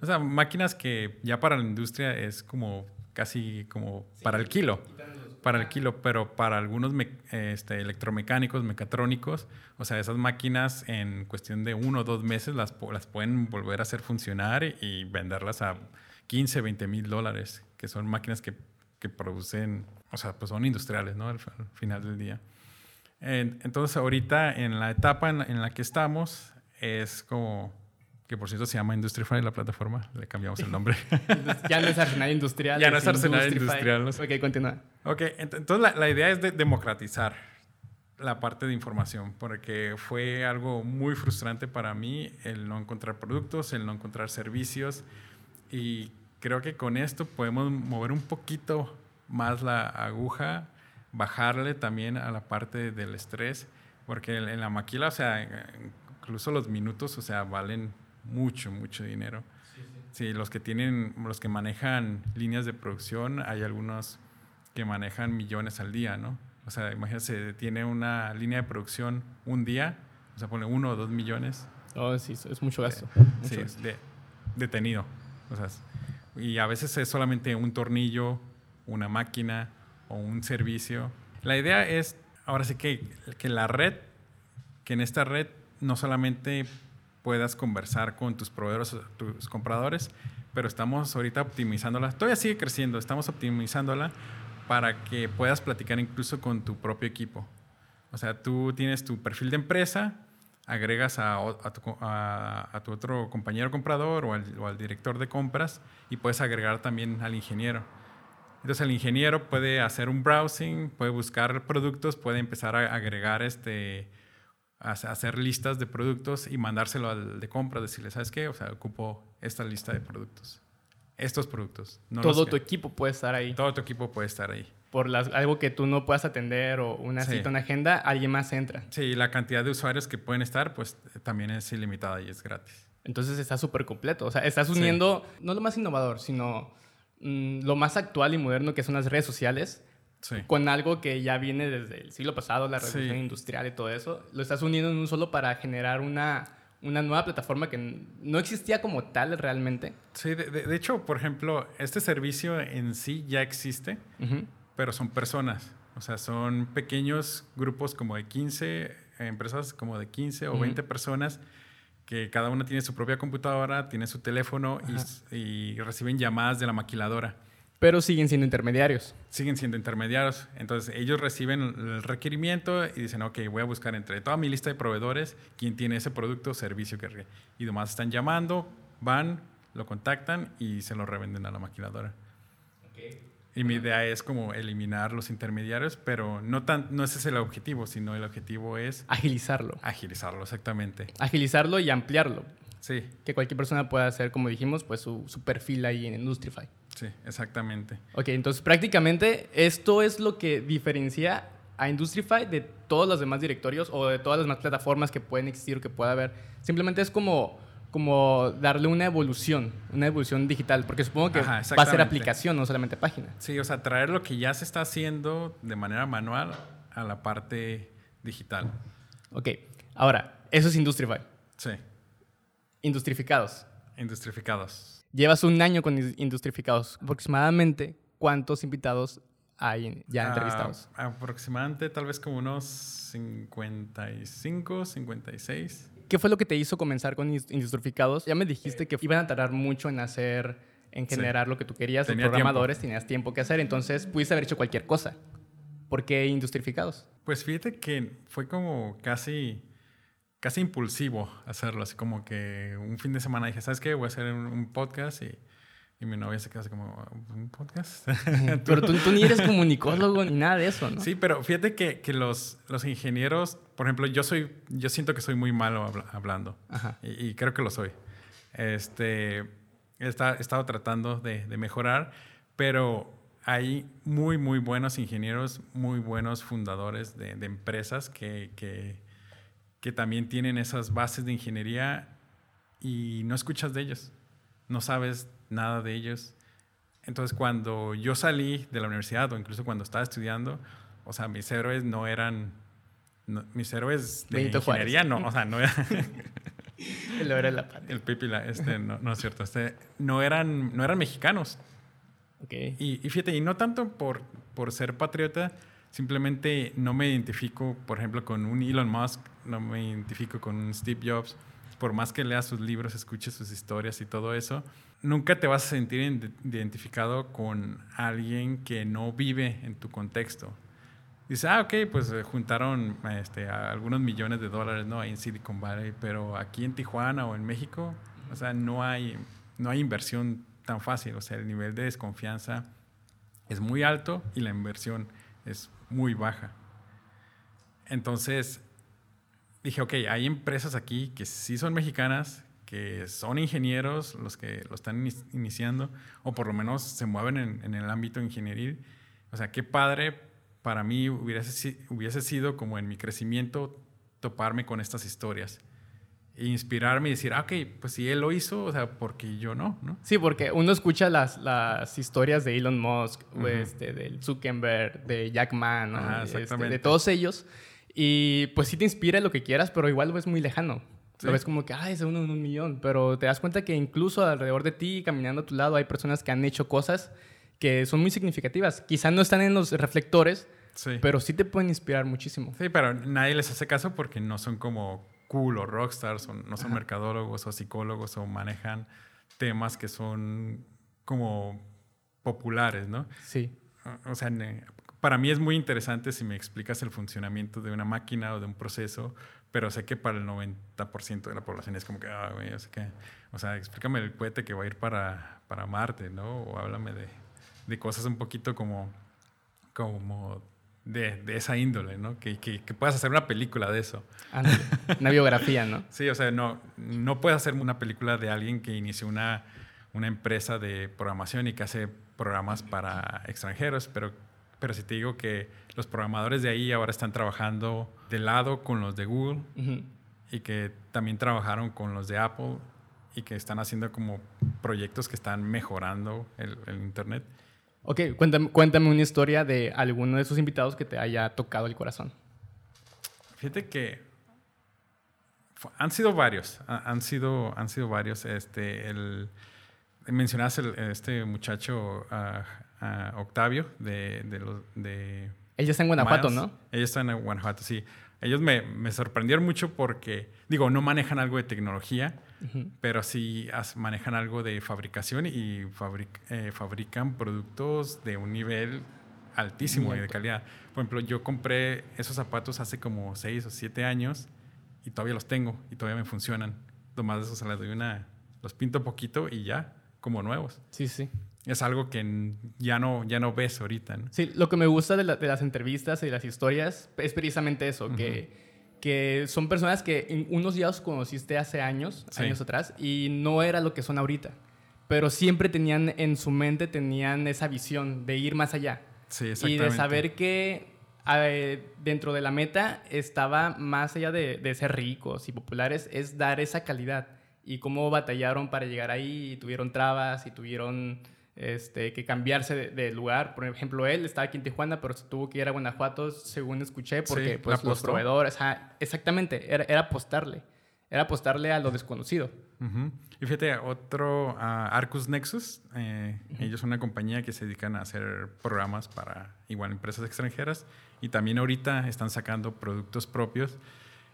O sea, máquinas que ya para la industria es como casi como para el kilo. Para el kilo, pero para algunos me- este, electromecánicos, mecatrónicos, o sea, esas máquinas en cuestión de uno o dos meses las, las pueden volver a hacer funcionar y venderlas a 15, 20 mil dólares, que son máquinas que, que producen, o sea, pues son industriales, ¿no? Al, al final del día. En- Entonces, ahorita en la etapa en la, en la que estamos es como, que por cierto se llama Industrify la plataforma, le cambiamos el nombre. Ya no es Arsenal Industrial. Ya no es Arsenal. Industrial, ¿no? Ok, continúa. ok, ent- entonces la, la idea es de democratizar la parte de información, porque fue algo muy frustrante para mí el no encontrar productos, el no encontrar servicios, y creo que con esto podemos mover un poquito más la aguja, bajarle también a la parte del estrés, porque en en la maquila, o sea, incluso los minutos, o sea, valen mucho, mucho dinero. Sí, los que tienen, los que manejan líneas de producción, hay algunos que manejan millones al día, ¿no? O sea, imagínate, tiene una línea de producción un día, o sea, pone uno o dos millones, Oh, sí, es mucho gasto. sí, mucho gasto. de- detenido. O sea, y a veces es solamente un tornillo, una máquina o un servicio. La idea es, ahora sí que, que la red, que en esta red no solamente puedas conversar con tus proveedores, tus compradores, pero estamos ahorita optimizándola. Todavía sigue creciendo, estamos optimizándola para que puedas platicar incluso con tu propio equipo. O sea, tú tienes tu perfil de empresa, agregas a, tu, otro compañero comprador al, o al director de compras y puedes agregar también al ingeniero. Entonces el ingeniero puede hacer un browsing, puede buscar productos, puede empezar a agregar este, a hacer listas de productos y mandárselo al de compra, decirle, ¿sabes qué? O sea, ocupo esta lista de productos. Estos productos. no Todo que- tu equipo puede estar ahí. todo tu equipo puede estar ahí. Por las- algo que tú no puedas atender o una Sí. cita, una agenda, alguien más entra. Sí, la cantidad de usuarios que pueden estar, pues también es ilimitada y es gratis. Entonces está súper completo. O sea, estás Sí. uniendo no lo más innovador, sino mm, lo más actual y moderno que son las redes sociales Sí. con algo que ya viene desde el siglo pasado, la revolución Sí. industrial y todo eso. Lo estás uniendo en un solo para generar una, una nueva plataforma que no existía como tal realmente. Sí, de, de- de hecho, por ejemplo, este servicio en sí ya existe, Ujú. pero son personas. O sea, son pequeños grupos como de 15, eh, empresas como de 15 o Ujú. 20 personas que cada una tiene su propia computadora, tiene su teléfono y y, reciben llamadas de la maquiladora. Pero siguen siendo intermediarios. Siguen siendo intermediarios. Entonces, ellos reciben el requerimiento y dicen, ok, voy a buscar entre toda mi lista de proveedores quién tiene ese producto o servicio que... re-". Y demás están llamando, van, lo contactan y se lo revenden a la maquiladora. Y mi idea es como eliminar los intermediarios, pero no, tan, no ese es el objetivo, sino el objetivo es Agilizarlo. agilizarlo, exactamente. Agilizarlo y ampliarlo. Sí, Que cualquier persona pueda hacer, como dijimos, pues su, su perfil ahí en Industrify. Sí, exactamente. Ok, entonces prácticamente esto es lo que diferencia a Industrify de todos los demás directorios o de todas las demás plataformas que pueden existir o que pueda haber. Simplemente es como, como darle una evolución, una evolución digital, porque supongo que Ajá, va a ser aplicación, no solamente página. Sí, o sea, traer lo que ya se está haciendo de manera manual a la parte digital. Ok, ahora, eso es Industrify. Sí, Industrificados. industrificados. Llevas un año con Indus- Industrificados. Aproximadamente, ¿cuántos invitados hay ya Ah, entrevistados? aproximadamente tal vez como unos 55, 56. ¿Qué fue lo que te hizo comenzar con Indus- Industrificados? Ya me dijiste que iban a tardar mucho en hacer, en Sí. generar lo que tú querías, los Tenía tiempo. programadores, tenías tiempo que hacer, entonces pudiste haber hecho cualquier cosa. ¿Por qué Industrificados? Pues fíjate que fue como casi, casi impulsivo hacerlo, así como que un fin de semana dije, ¿sabes qué? Voy a hacer un, podcast y, y mi novia se quedó así como, ¿un podcast? Pero tú, tú ni eres comunicólogo ni nada de eso, ¿no? Sí, pero fíjate que, que los, los ingenieros, por ejemplo, yo soy, yo siento que soy muy malo habla- hablando. Ajá. Y, y creo que lo soy. Este, he, esta- he estado tratando de, de mejorar, pero hay muy, muy buenos ingenieros, muy buenos fundadores de, de empresas que, que, que también tienen esas bases de ingeniería y no escuchas de ellos. no sabes nada de ellos. Entonces, cuando yo salí de la universidad o incluso cuando estaba estudiando, o sea, mis héroes no eran, no- mis héroes de Benito Juárez. ingeniería, no, o sea, no eran, El de la patria. el Pipi, la- este, no, no es cierto, este, no eran, no eran mexicanos. Ok. Y, y fíjate, y no tanto por, por ser patriota, simplemente no me identifico, por ejemplo, con un Elon Musk, no me identifico con Steve Jobs, por más que leas sus libros, escuches sus historias y todo eso, nunca te vas a sentir ide- identificado con alguien que no vive en tu contexto. Dice, ah, ok, pues eh, juntaron este, algunos millones de dólares ¿no? ahí en Silicon Valley, pero aquí en Tijuana o en México, o sea, no hay, no hay inversión tan fácil. O sea, el nivel de desconfianza es muy alto y la inversión es muy baja. Entonces, dije, ok, hay empresas aquí que sí son mexicanas, que son ingenieros los que lo están ini- iniciando, o por lo menos se mueven en, en el ámbito ingenieril. O sea, qué padre para mí hubiese, si- hubiese sido como en mi crecimiento toparme con estas historias. E inspirarme y decir, ah, ok, pues si él lo hizo, o sea, porque yo no, ¿no? Sí, porque uno escucha las, las historias de Elon Musk, o Ujú. este, del Zuckerberg, de Jack Ma, ¿no? Ajá, Este, de todos ellos. Y pues sí te inspira lo que quieras, pero igual lo ves muy lejano. Sí. Lo ves como que, ay, es uno en un millón. Pero te das cuenta que incluso alrededor de ti, caminando a tu lado, hay personas que han hecho cosas que son muy significativas. Quizá no están en los reflectores, Sí. pero sí te pueden inspirar muchísimo. Sí, pero nadie les hace caso porque no son como cool o rockstars, o no son Ajá. mercadólogos o psicólogos o manejan temas que son como populares, ¿no? Sí. O sea, para mí es muy interesante si me explicas el funcionamiento de una máquina o de un proceso, pero sé que para el 90% de la población es como que, ah, güey, o sea, que, o sea, explícame el cohete que va a ir para, para Marte, ¿no? O háblame de, de cosas un poquito como, como de, de esa índole, ¿no? Que, que, que puedas hacer una película de eso. Ándale. Una biografía, ¿no? Sí, o sea, no, no puedes hacer una película de alguien que inició una, una empresa de programación y que hace programas para extranjeros, pero, pero si te digo que los programadores de ahí ahora están trabajando de lado con los de Google y que también trabajaron con los de Apple y que están haciendo como proyectos que están mejorando el, el Internet. Ok, cuéntame, cuéntame una historia de alguno de esos invitados que te haya tocado el corazón. Fíjate que han sido varios, ha- han sido, han sido varios. Este, el- este muchacho ah, ah, Octavio de, de los de Ella está en Guanajuato, Miles. ¿no? Ellos están en Guanajuato, sí. Ellos me, me sorprendieron mucho porque, digo, no manejan algo de tecnología, pero sí manejan algo de fabricación y fabric- eh, fabrican productos de un nivel altísimo y de calidad. Por ejemplo, yo compré esos zapatos hace como 6 o 7 años y todavía los tengo y todavía me funcionan. Nomás de eso se les doy una, los pinto poquito y ya, como nuevos. Sí, sí. Es algo que ya no, ya no ves ahorita. ¿no? Sí, lo que me gusta de, la- de las entrevistas y de las historias es precisamente eso, que, que son personas que en unos días conociste hace años, Sí. años atrás, y no era lo que son ahorita. Pero siempre tenían en su mente, tenían esa visión de ir más allá. Sí, Y exactamente. de saber que eh, dentro de la meta estaba más allá de, de ser ricos y populares, es dar esa calidad. Y cómo batallaron para llegar ahí, y tuvieron trabas y tuvieron este, que cambiarse de, de lugar. Por ejemplo, él estaba aquí en Tijuana, pero se tuvo que ir a Guanajuato, según escuché, porque Sí, pues, los proveedores, ajá, exactamente, era, era apostarle. Era apostarle a lo desconocido. Ujú. Y fíjate, otro, ah, Arcus Nexus, eh, ellos son una compañía que se dedican a hacer programas para igual empresas extranjeras y también ahorita están sacando productos propios.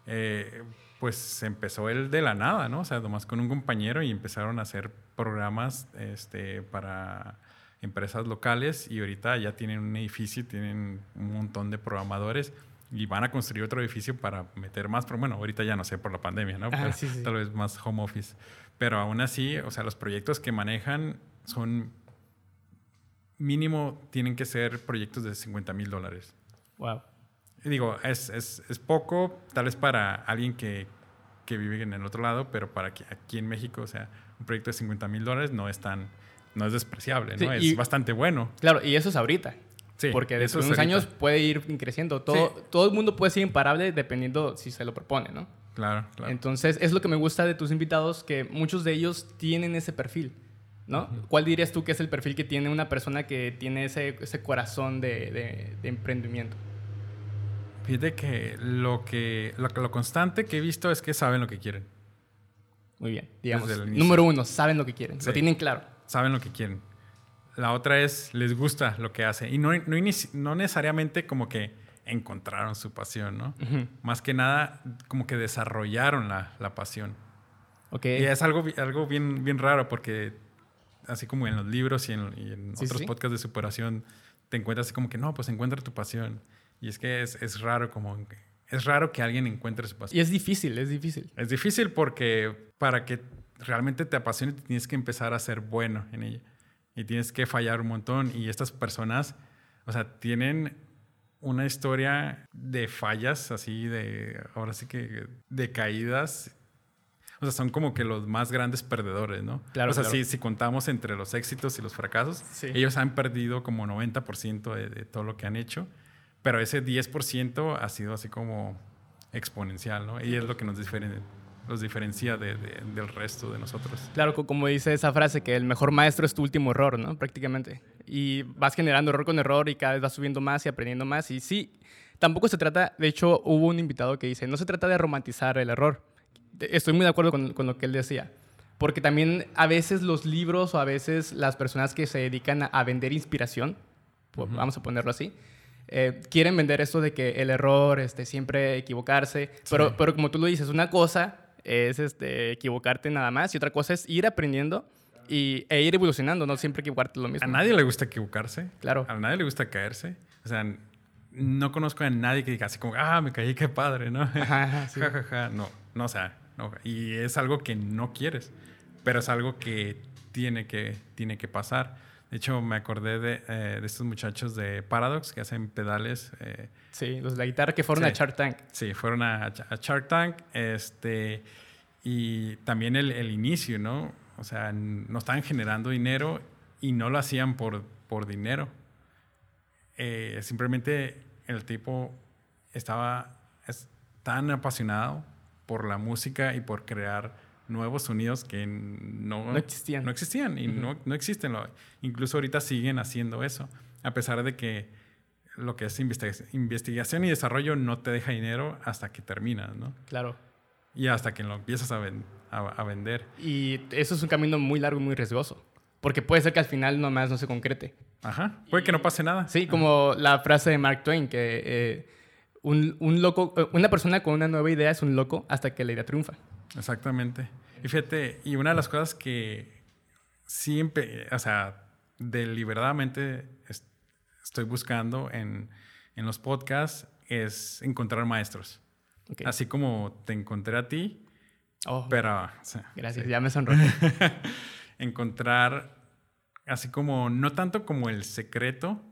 Eh, pues empezó el de la nada, ¿no? O sea, nomás con un compañero y empezaron a hacer programas este, para empresas locales y ahorita ya tienen un edificio, tienen un montón de programadores y van a construir otro edificio para meter más, pero bueno, ahorita ya no sé por la pandemia, ¿no? Ajá, Pero sí, sí. Tal vez más home office. Pero aún así, o sea, los proyectos que manejan son mínimo, tienen que ser proyectos de 50 mil dólares. Wow. Y digo, es, es, es poco, tal vez para alguien que, que vive en el otro lado, pero para aquí, aquí en México, o sea, un proyecto de 50 mil dólares no es tan, no es despreciable, ¿no? Sí, es y- bastante bueno. Claro, y eso es ahorita. Sí, Porque después de es unos años ahorita. puede ir creciendo. Todo, Sí. todo el mundo puede ser imparable dependiendo si se lo propone, ¿no? Claro, claro. Entonces, es lo que me gusta de tus invitados, que muchos de ellos tienen ese perfil. ¿no? ¿Cuál dirías tú que es el perfil que tiene una persona que tiene ese, ese corazón de, de- de emprendimiento? Fíjate que lo, que lo, lo constante que he visto es que saben lo que quieren. Muy bien, digamos. Número uno, saben lo que quieren, Sí. lo tienen claro. Saben lo que quieren. La otra es, les gusta lo que hace. Y no, no, no necesariamente como que encontraron su pasión, ¿no? Ujú. Más que nada, como que desarrollaron la, la pasión. Ok. Y es algo, algo bien, bien raro porque así como en los libros y en, y en Sí, otros sí. podcasts de superación, te encuentras así como que no, pues encuentra tu pasión. Y es que es, es raro como... Es raro que alguien encuentre su pasión. Y es difícil, es difícil. Es difícil porque para que realmente te apasione tienes que empezar a ser bueno en ella. Y tienes que fallar un montón. Y estas personas, o sea, tienen una historia de fallas, así de, ahora sí que, de caídas. O sea, son como que los más grandes perdedores, ¿no? Claro, O sea, claro. si, si contamos entre los éxitos y los fracasos, Sí. ellos han perdido como 90% de, de todo lo que han hecho. Pero ese 10% ha sido así como exponencial, ¿no? Y es lo que nos diferen- los diferencia de- de- del resto de nosotros. Claro, co- como dice esa frase, que el mejor maestro es tu último error, ¿no? Prácticamente. Y vas generando error con error y cada vez vas subiendo más y aprendiendo más. Y sí, tampoco se trata, de hecho, hubo un invitado que dice, no se trata de romantizar el error. Estoy muy de acuerdo con, con lo que él decía. Porque también a veces los libros o a veces las personas que se dedican a, a vender inspiración, po- vamos a ponerlo así, eh, quieren vender esto de que el error, este, siempre equivocarse. Pero, pero como tú lo dices, una cosa es este, equivocarte nada más y otra cosa es ir aprendiendo y, e ir evolucionando, no siempre equivocarte lo mismo. A nadie le gusta equivocarse. Claro. A nadie le gusta caerse. O sea, no conozco a nadie que diga así como, ah, me caí, qué padre, ¿no? Ajá, sí. Ja, ja, ja. No, no, o sea, no. Y es algo que no quieres, pero es algo que tiene que, tiene que pasar. De hecho, me acordé de, eh, de estos muchachos de Paradox que hacen pedales. eh, Sí, los de la guitarra que fueron Sí. a Shark Tank. Sí, fueron a, a Shark Tank. Este, y también el, el inicio, ¿no? O sea, no estaban generando dinero y no lo hacían por, por dinero. Eh, simplemente el tipo estaba es tan apasionado por la música y por crear nuevos sonidos que no, No existían. No existían y no, no existen. Incluso ahorita siguen haciendo eso, a pesar de que lo que es investiga- investigación y desarrollo no te deja dinero hasta que terminas, ¿no? Claro. Y hasta que lo empiezas a, ven- a, a vender. Y eso es un camino muy largo y muy riesgoso. Porque puede ser que al final nomás no se concrete. Ajá. Puede que no pase nada. Sí, como la frase de Mark Twain, que eh, un, un loco, eh, una persona con una nueva idea es un loco hasta que la idea triunfa. Exactamente. Y fíjate, y una de las cosas que siempre, o sea, deliberadamente es- estoy buscando en, en los podcasts es encontrar maestros. Así como te encontré a ti, Oh, pero o sea, gracias, ya me sonroje. encontrar así como, no tanto como el secreto,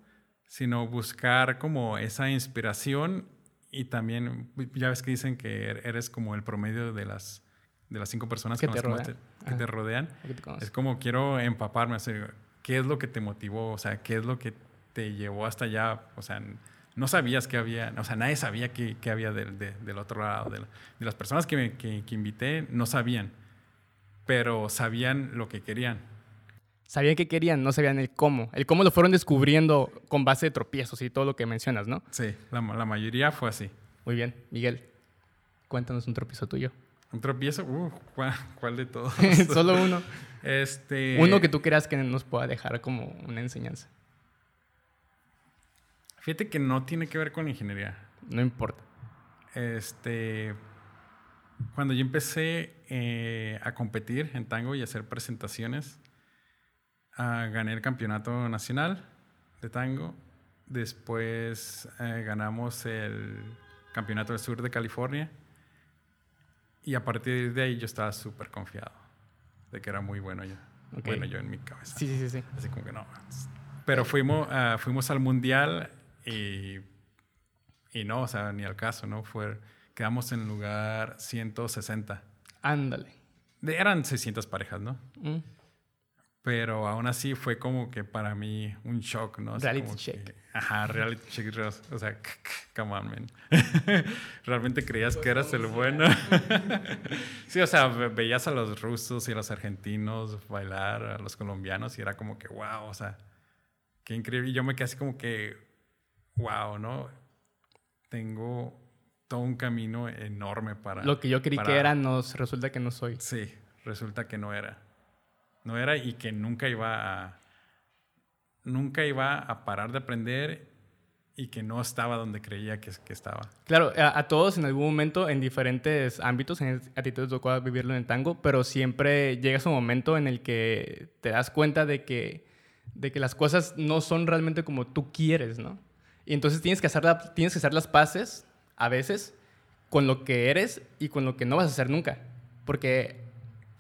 sino buscar como esa inspiración y también, ya ves que dicen que er- eres como el promedio de las, de las cinco personas Que con te las que rodean. que te te. Es como quiero empaparme, así, ¿qué es lo que te motivó? O sea, ¿qué es lo que te llevó hasta allá? O sea, no sabías que había, o sea, nadie sabía qué, qué había del, de- del otro lado. De, la- de las personas que, me- que, que invité, no sabían, pero sabían lo que querían. Sabían qué querían, no sabían el cómo. El cómo lo fueron descubriendo con base de tropiezos y todo lo que mencionas, ¿no? Sí, la, la mayoría fue así. Muy bien, Miguel. Cuéntanos un tropiezo tuyo. Un tropiezo, uh, ¿cuál, cuál de todos? Solo uno. Este, Uno que tú creas que nos pueda dejar como una enseñanza. Fíjate que no tiene que ver con ingeniería. No importa. Este, cuando yo empecé eh, a competir en tango y a hacer presentaciones, ah, gané el campeonato nacional de tango. Después eh, ganamos el campeonato del sur de California. Y a partir de ahí yo estaba súper confiado de que era muy bueno yo. Ok. Bueno, yo en mi cabeza. Sí, sí, sí, sí. Así como que no. Pero fuimos, ah, fuimos al mundial y, y no, o sea, ni al caso, ¿no? Fue, quedamos en lugar 160. Ándale. De- eran 600 parejas, ¿no? Mm. Pero aún así fue como que para mí un shock, ¿no? Así Reality como check. que- ajá, reality check. O sea, come on, man. ¿Realmente creías que eras el bueno? sí, o sea, ve- veías a los rusos y a los argentinos bailar, a los colombianos y era como que, wow, o sea, qué increíble. Y yo me quedé así como que, wow, ¿no? Tengo todo un camino enorme para... Lo que yo creí para- que era, nos resulta que no soy. Sí, resulta que no era. No era y que nunca iba a. Nunca iba a parar de aprender y que no estaba donde creía que, estaba. Claro, a, todos en algún momento, en diferentes ámbitos, en- a ti te tocó vivirlo en el tango, pero siempre llegas a un momento en el que te das cuenta de que, de que las cosas no son realmente como tú quieres, ¿no? Y entonces tienes que, hacer tienes que hacer las paces, a veces, con lo que eres y con lo que no vas a hacer nunca. Porque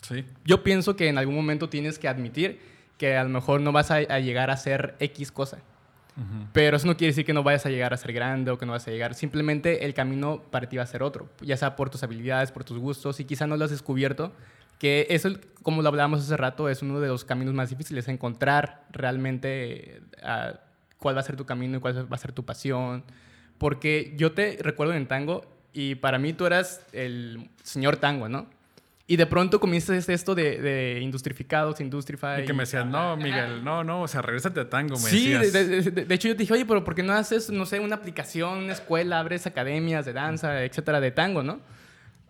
Sí. yo pienso que en algún momento tienes que admitir que a lo mejor no vas a, a llegar a ser X cosa. Pero eso no quiere decir que no vayas a llegar a ser grande o que no vas a llegar. Simplemente el camino para ti va a ser otro, ya sea por tus habilidades, por tus gustos, y quizá no lo has descubierto. Que eso, como lo hablábamos hace rato, es uno de los caminos más difíciles, encontrar realmente ah, cuál va a ser tu camino y cuál va a ser tu pasión. Porque yo te recuerdo en tango y para mí tú eras el señor tango, ¿no? Y de pronto comienzas esto de, de industrificados, industrify. Y que me decías, no, Miguel, no, no, o sea, regrésate a tango, me Sí, de, decías. de- de- de hecho yo te dije, oye, pero ¿por qué no haces, no sé, una aplicación, una escuela, abres academias de danza, etcétera, de tango, ¿no?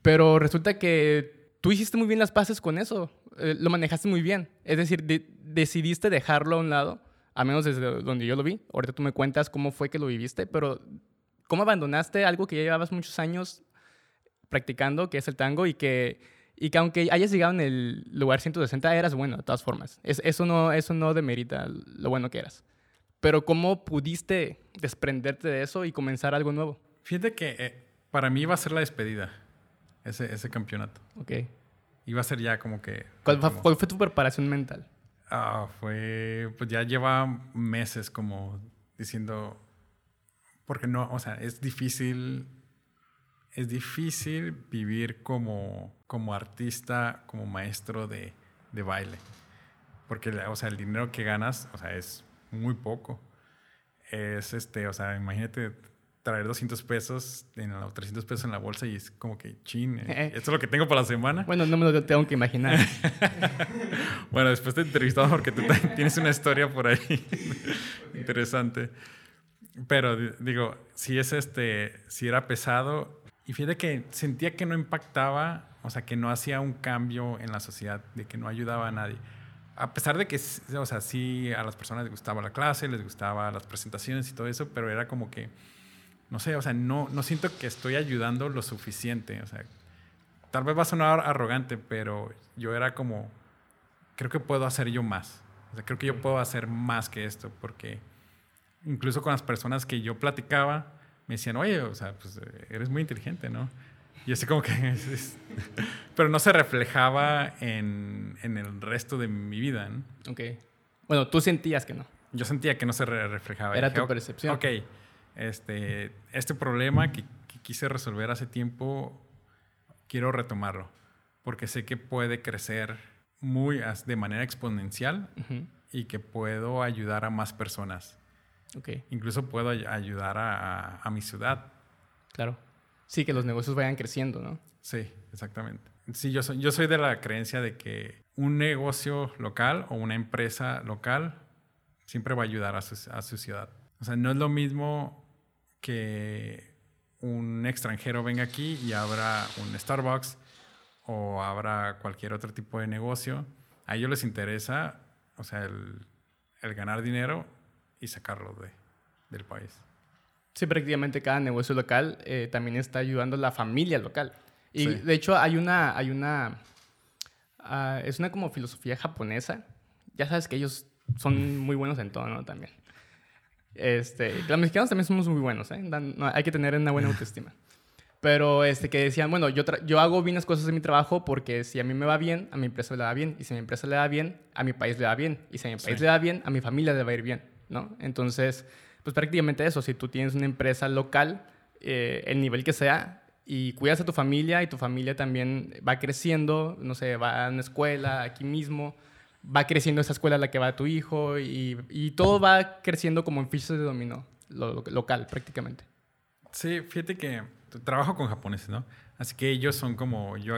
Pero resulta que tú hiciste muy bien las paces con eso, eh, lo manejaste muy bien. Es decir, de- decidiste dejarlo a un lado, a menos desde donde yo lo vi. Ahorita tú me cuentas cómo fue que lo viviste, pero ¿cómo abandonaste algo que ya llevabas muchos años practicando, que es el tango, y que, y que aunque hayas llegado en el lugar 160, eras bueno de todas formas. Es- eso, no, eso no demerita lo bueno que eras. Pero ¿cómo pudiste desprenderte de eso y comenzar algo nuevo? Fíjate que eh, para mí iba a ser la despedida, ese, ese campeonato. Ok. Iba a ser ya como que... ¿Cuál, como- cuál fue tu preparación mental? Ah, fue, pues ya lleva meses como diciendo, porque no, o sea, es difícil, es difícil vivir como, como artista, como maestro de, de baile, porque, o sea, el dinero que ganas, o sea, es muy poco. Es este, o sea, imagínate traer 200 pesos, en la, 300 pesos en la bolsa y es como que, chin, eh, esto es lo que tengo para la semana. Bueno, no me lo tengo que imaginar. Bueno, después te entrevistamos porque tú tienes una historia por ahí interesante. Pero di- digo, si es este, si era pesado y fíjate que sentía que no impactaba, o sea, que no hacía un cambio en la sociedad, de que no ayudaba a nadie. A pesar de que, o sea, sí a las personas les gustaba la clase, les gustaba las presentaciones y todo eso, pero era como que, no sé, o sea, no, no siento que estoy ayudando lo suficiente. O sea, tal vez va a sonar arrogante, pero yo era como, creo que puedo hacer yo más. O sea, creo que yo puedo hacer más que esto, porque incluso con las personas que yo platicaba, me decían, oye, o sea, pues eh, eres muy inteligente, ¿no? Y así como que... es- es- pero no se reflejaba en, en el resto de mi vida, ¿no? ok. Bueno, tú sentías que no. Yo sentía que no se re- reflejaba. Era Dije, tu "Ok, percepción". Ok, este, este problema que, que quise resolver hace tiempo, quiero retomarlo, porque sé que puede crecer muy de manera exponencial Ujú. y que puedo ayudar a más personas. Ok, Incluso puedo ay- ayudar a, a- a mi ciudad. claro. Sí, que los negocios vayan creciendo, ¿no? Sí, exactamente. Sí, yo soy, yo soy de la creencia de que un negocio local o una empresa local siempre va a ayudar a su, a su ciudad. O sea, no es lo mismo que un extranjero venga aquí y abra un Starbucks o abra cualquier otro tipo de negocio. A ellos les interesa, o sea, el, el ganar dinero y sacarlo de, del país. Sí, prácticamente cada negocio local eh, también está ayudando a la familia local. Y Sí. de hecho hay una, hay una, ah, es una como filosofía japonesa. Ya sabes que ellos son muy buenos en todo, ¿no? También. Este, los mexicanos también somos muy buenos, ¿eh? Dan- no, hay que tener una buena autoestima. Pero este, que decían, bueno, yo, yo hago bien las cosas en mi trabajo porque si a mí me va bien, a mi empresa le va bien. Y si a mi empresa le va bien, a mi país le va bien. Y si a mi país Sí. le va bien, a mi familia le va a ir bien, ¿no? Entonces, pues prácticamente eso. Si tú tienes una empresa local, eh, el nivel que sea, y cuidas a tu familia y tu familia también va creciendo, no sé, va a una escuela aquí mismo, va creciendo esa escuela a la que va tu hijo y, y todo va creciendo como en fichas de dominó, lo- lo- local prácticamente. Sí, fíjate que trabajo con japoneses, ¿no? Así que ellos son como, yo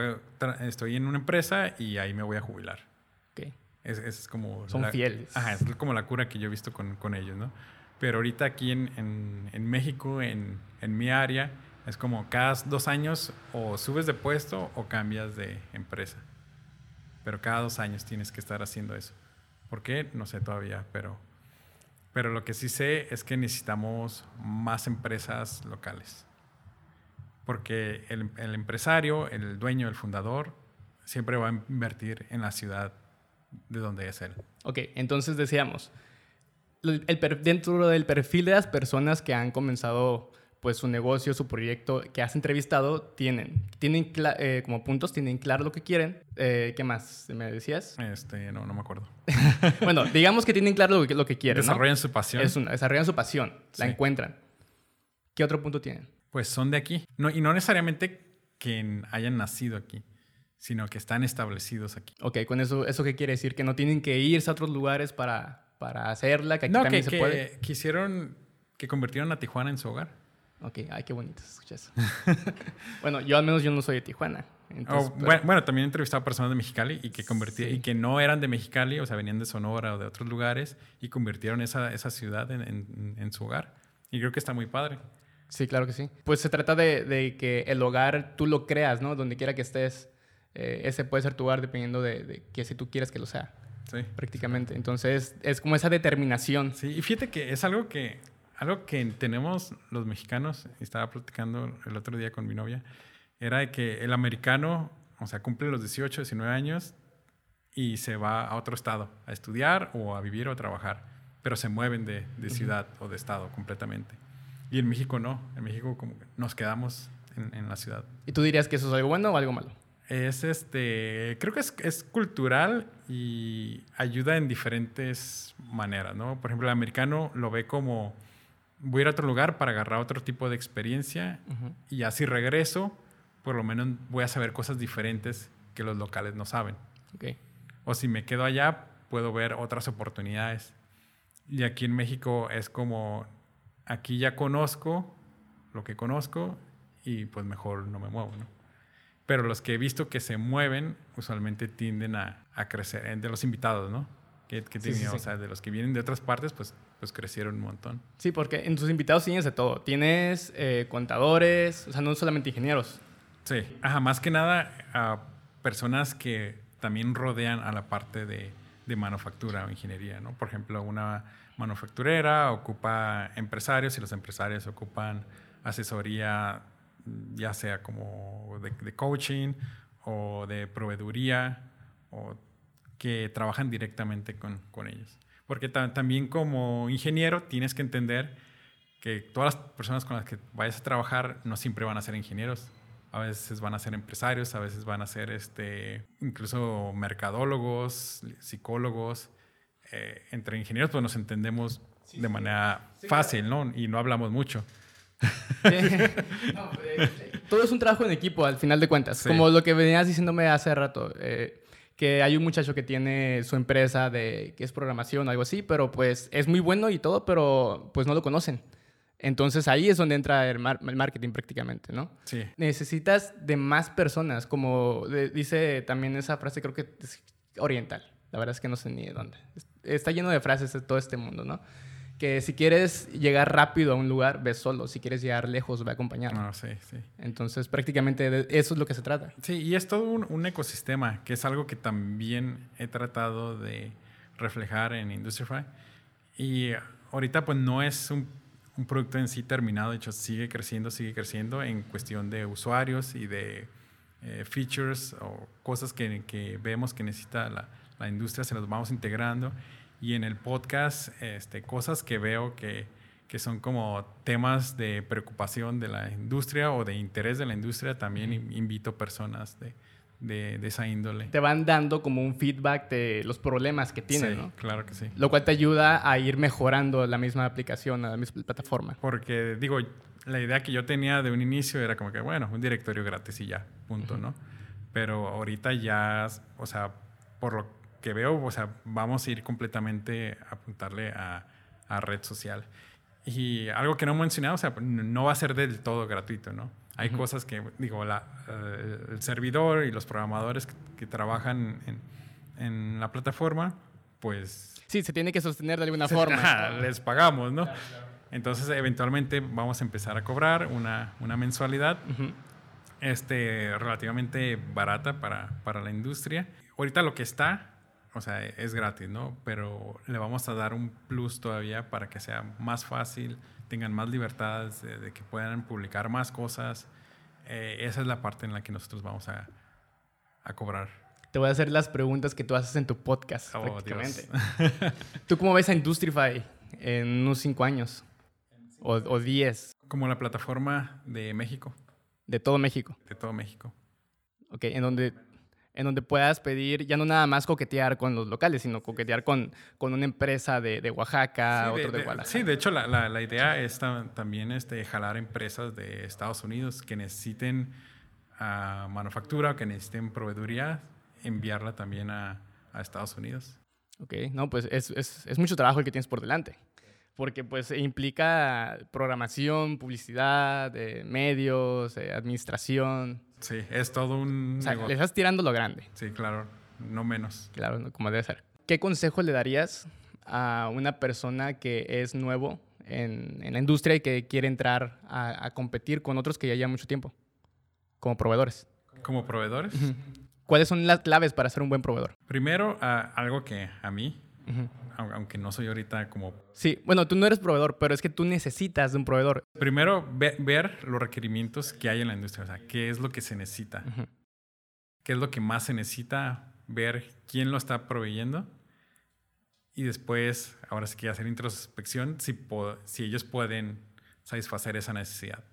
estoy en una empresa y ahí me voy a jubilar. Ok. Es, es como... Son la- fieles. Ajá, es como la cura que yo he visto con, con ellos, ¿no? Pero ahorita aquí en, en, en México, en, en mi área, es como cada dos años o subes de puesto o cambias de empresa. Pero cada dos años tienes que estar haciendo eso. ¿Por qué? No sé todavía, pero, pero lo que sí sé es que necesitamos más empresas locales. Porque el, el empresario, el dueño, el fundador, siempre va a invertir en la ciudad de donde es él. Ok, entonces decíamos, el, el dentro del perfil de las personas que han comenzado pues su negocio, su proyecto, que has entrevistado, tienen, tienen eh, como puntos, tienen claro lo que quieren. Eh, ¿Qué más me decías? Este, no, no me acuerdo. bueno, digamos que tienen claro lo que, lo que quieren. ¿no? Desarrollan su pasión. Es una- desarrollan su pasión, la Sí. encuentran. ¿Qué otro punto tienen? Pues son de aquí. No, y no necesariamente que hayan nacido aquí, sino que están establecidos aquí. Ok, con eso, ¿eso qué quiere decir? Que no tienen que irse a otros lugares para, para hacerla, que aquí No, también que, se que puede. quisieron, que convirtieron a Tijuana en su hogar. Ok, ay, qué bonito escucha eso. bueno, yo al menos yo no soy de Tijuana. entonces, O, pero- bueno, bueno, también he entrevistado a personas de Mexicali y que, Sí. y que no eran de Mexicali, o sea, venían de Sonora o de otros lugares y convirtieron esa, esa ciudad en, en- en su hogar. Y creo que está muy padre. Sí, claro que sí. Pues se trata de, de que el hogar tú lo creas, ¿no? Donde quiera que estés, eh, ese puede ser tu hogar dependiendo de, de que si tú quieres que lo sea, Sí. prácticamente. Entonces es como esa determinación. Sí, y fíjate que es algo que, algo que tenemos los mexicanos, y estaba platicando el otro día con mi novia, era de que el americano, o sea, cumple los 18, 19 años y se va a otro estado a estudiar o a vivir o a trabajar, pero se mueven de, de ciudad o de estado completamente. Y en México no, en México como que nos quedamos en, en la ciudad. ¿Y tú dirías que eso es algo bueno o algo malo? Es este, creo que es, es cultural y ayuda en diferentes maneras, ¿no? Por ejemplo, el americano lo ve como voy a ir a otro lugar para agarrar otro tipo de experiencia y así regreso, por lo menos voy a saber cosas diferentes que los locales no saben. Ok. O si me quedo allá, puedo ver otras oportunidades. Y aquí en México es como, aquí ya conozco lo que conozco y pues mejor no me muevo, ¿no? Pero los que he visto que se mueven, usualmente tienden a, a crecer. eh, De los invitados, ¿no? Que, que Sí, sí, tenía, sí. O sea, de los que vienen de otras partes, pues, pues crecieron un montón. Sí, porque en tus invitados tienes de todo. Tienes eh, contadores, o sea, no solamente ingenieros. Sí. Ajá, más que nada a personas que también rodean a la parte de, de manufactura o ingeniería, ¿no? Por ejemplo, una manufacturera ocupa empresarios y los empresarios ocupan asesoría, ya sea como de, de coaching o de proveeduría o que trabajan directamente con, con ellos. Porque ta- también como ingeniero tienes que entender que todas las personas con las que vayas a trabajar no siempre van a ser ingenieros. A veces van a ser empresarios, a veces van a ser este, incluso mercadólogos, psicólogos. Eh, entre ingenieros pues nos entendemos de manera fácil, ¿no? Y no hablamos mucho. No, eh, todo es un trabajo en equipo, al final de cuentas. Sí. Como lo que venías diciéndome hace rato, eh, que hay un muchacho que tiene su empresa de que es programación o algo así, pero pues es muy bueno y todo, pero pues no lo conocen. Entonces ahí es donde entra el, mar- el marketing prácticamente, ¿no? Sí. Necesitas de más personas, como dice también esa frase, creo que es oriental. La verdad es que no sé ni de dónde. Es- Está lleno de frases de todo este mundo, ¿no? Que si quieres llegar rápido a un lugar, ve solo. Si quieres llegar lejos, ve acompañado. No, sí, sí. Entonces, prácticamente de eso es lo que se trata. Sí, y es todo un, un ecosistema, que es algo que también he tratado de reflejar en Industrify. Y ahorita pues no es un, un producto en sí terminado, de hecho sigue creciendo, sigue creciendo en cuestión de usuarios y de eh, features o cosas que, que vemos que necesita la, la industria, se los vamos integrando. Y en el podcast, este, cosas que veo que, que son como temas de preocupación de la industria o de interés de la industria, también in- invito personas de, de, de esa índole. Te van dando como un feedback de los problemas que tienen, Sí, ¿no? claro que sí. Lo cual te ayuda a ir mejorando la misma aplicación, la misma plataforma. Porque, digo, la idea que yo tenía de un inicio era como que, bueno, un directorio gratis y ya, punto, ¿no? Pero ahorita ya, o sea, por lo, que veo, o sea, vamos a ir completamente a apuntarle a, a red social. Y algo que no he mencionado, o sea, no va a ser del todo gratuito, ¿no? Hay cosas que, digo, la, eh, el servidor y los programadores que, que trabajan en, en, la plataforma, pues... Sí, se tiene que sostener de alguna se, forma. Ajá, les pagamos, ¿no? Claro, claro. Entonces, eventualmente vamos a empezar a cobrar una, una mensualidad uh -huh. este, relativamente barata para, para la industria. Ahorita lo que está, o sea, es gratis, ¿no? Pero le vamos a dar un plus todavía para que sea más fácil, tengan más libertades, de, de que puedan publicar más cosas. Eh, esa es la parte en la que nosotros vamos a, a, cobrar. Te voy a hacer las preguntas que tú haces en tu podcast, oh, prácticamente. ¿Tú cómo ves a Industrify en unos cinco años? O, o diez. Como la plataforma de México. De todo México. De todo México. Ok, en donde en donde puedas pedir, ya no nada más coquetear con los locales, sino coquetear con, con una empresa de, de Oaxaca, sí, otro de, de, Guadalajara. Sí, de hecho la, la, la idea es también este, jalar empresas de Estados Unidos que necesiten uh, manufactura o que necesiten proveeduría, enviarla también a, a Estados Unidos. Ok, no, pues es, es, es mucho trabajo el que tienes por delante porque pues implica programación, publicidad, eh, medios, eh, administración. Sí, es todo un... O sea, le estás tirando lo grande. Sí, claro, no menos. Claro, como debe ser. ¿Qué consejo le darías a una persona que es nuevo en, en la industria y que quiere entrar a, a, competir con otros que ya llevan mucho tiempo, como proveedores? ¿Como proveedores? Uh -huh. ¿Cuáles son las claves para ser un buen proveedor? Primero, uh, algo que a mí Uh -huh. Aunque no soy ahorita como... Sí, bueno, tú no eres proveedor, pero es que tú necesitas de un proveedor. Primero, ve, ver los requerimientos que hay en la industria, o sea, qué es lo que se necesita, uh -huh. qué es lo que más se necesita, ver quién lo está proveyendo y después, ahora sí que hacer introspección, si, si ellos pueden satisfacer esa necesidad.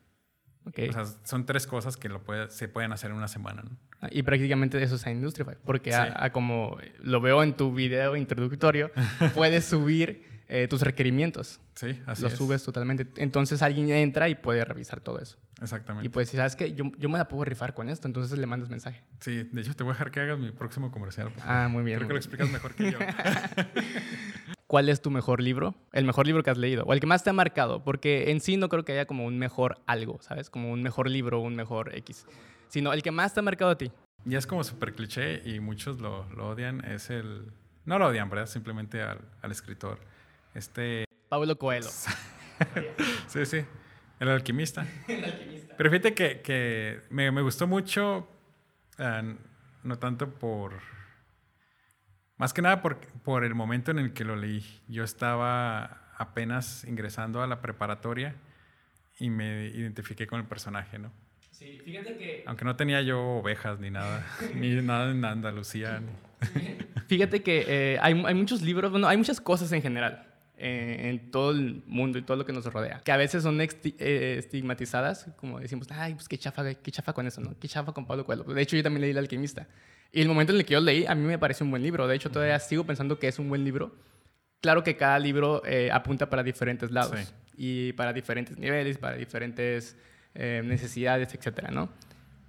Okay. O sea, son tres cosas que lo puede, se pueden hacer en una semana. ¿no? Y prácticamente eso es Industrify, porque sí. a, a como lo veo en tu video introductorio, puedes subir eh, tus requerimientos. Sí, así Los es. subes totalmente. Entonces alguien entra y puede revisar todo eso. Exactamente. Y pues, ¿sabes qué? Yo, yo me la puedo rifar con esto, entonces le mandas mensaje. Sí, de hecho te voy a dejar que hagas mi próximo comercial. Ah, muy bien. Creo muy que lo explicas mejor que yo. ¿Cuál es tu mejor libro? El mejor libro que has leído o el que más te ha marcado, porque en sí no creo que haya como un mejor algo, ¿sabes? Como un mejor libro, un mejor X, sino el que más te ha marcado a ti. Ya es como súper cliché y muchos lo, lo, odian, es el... No lo odian, ¿verdad? Simplemente al, al escritor. Este... Pablo Coelho. sí, sí. El alquimista. el alquimista. Pero fíjate que, que me, me, gustó mucho, uh, no tanto por... Más que nada por, por el momento en el que lo leí. Yo estaba apenas ingresando a la preparatoria y me identifiqué con el personaje, ¿no? Sí, fíjate que... Aunque no tenía yo ovejas ni nada, ni nada en Andalucía. Ni... Fíjate que eh, hay, hay, muchos libros, bueno, hay muchas cosas en general eh, en todo el mundo y todo lo que nos rodea, que a veces son eh, estigmatizadas, como decimos, ay, pues qué chafa, qué chafa con eso, ¿no? Qué chafa con Pablo Coelho. De hecho, yo también leí El Alquimista. Y el momento en el que yo leí, a mí me parece un buen libro. De hecho, todavía sigo pensando que es un buen libro. Claro que cada libro eh, apunta para diferentes lados Sí. y para diferentes niveles, para diferentes eh, necesidades, etcétera, ¿no?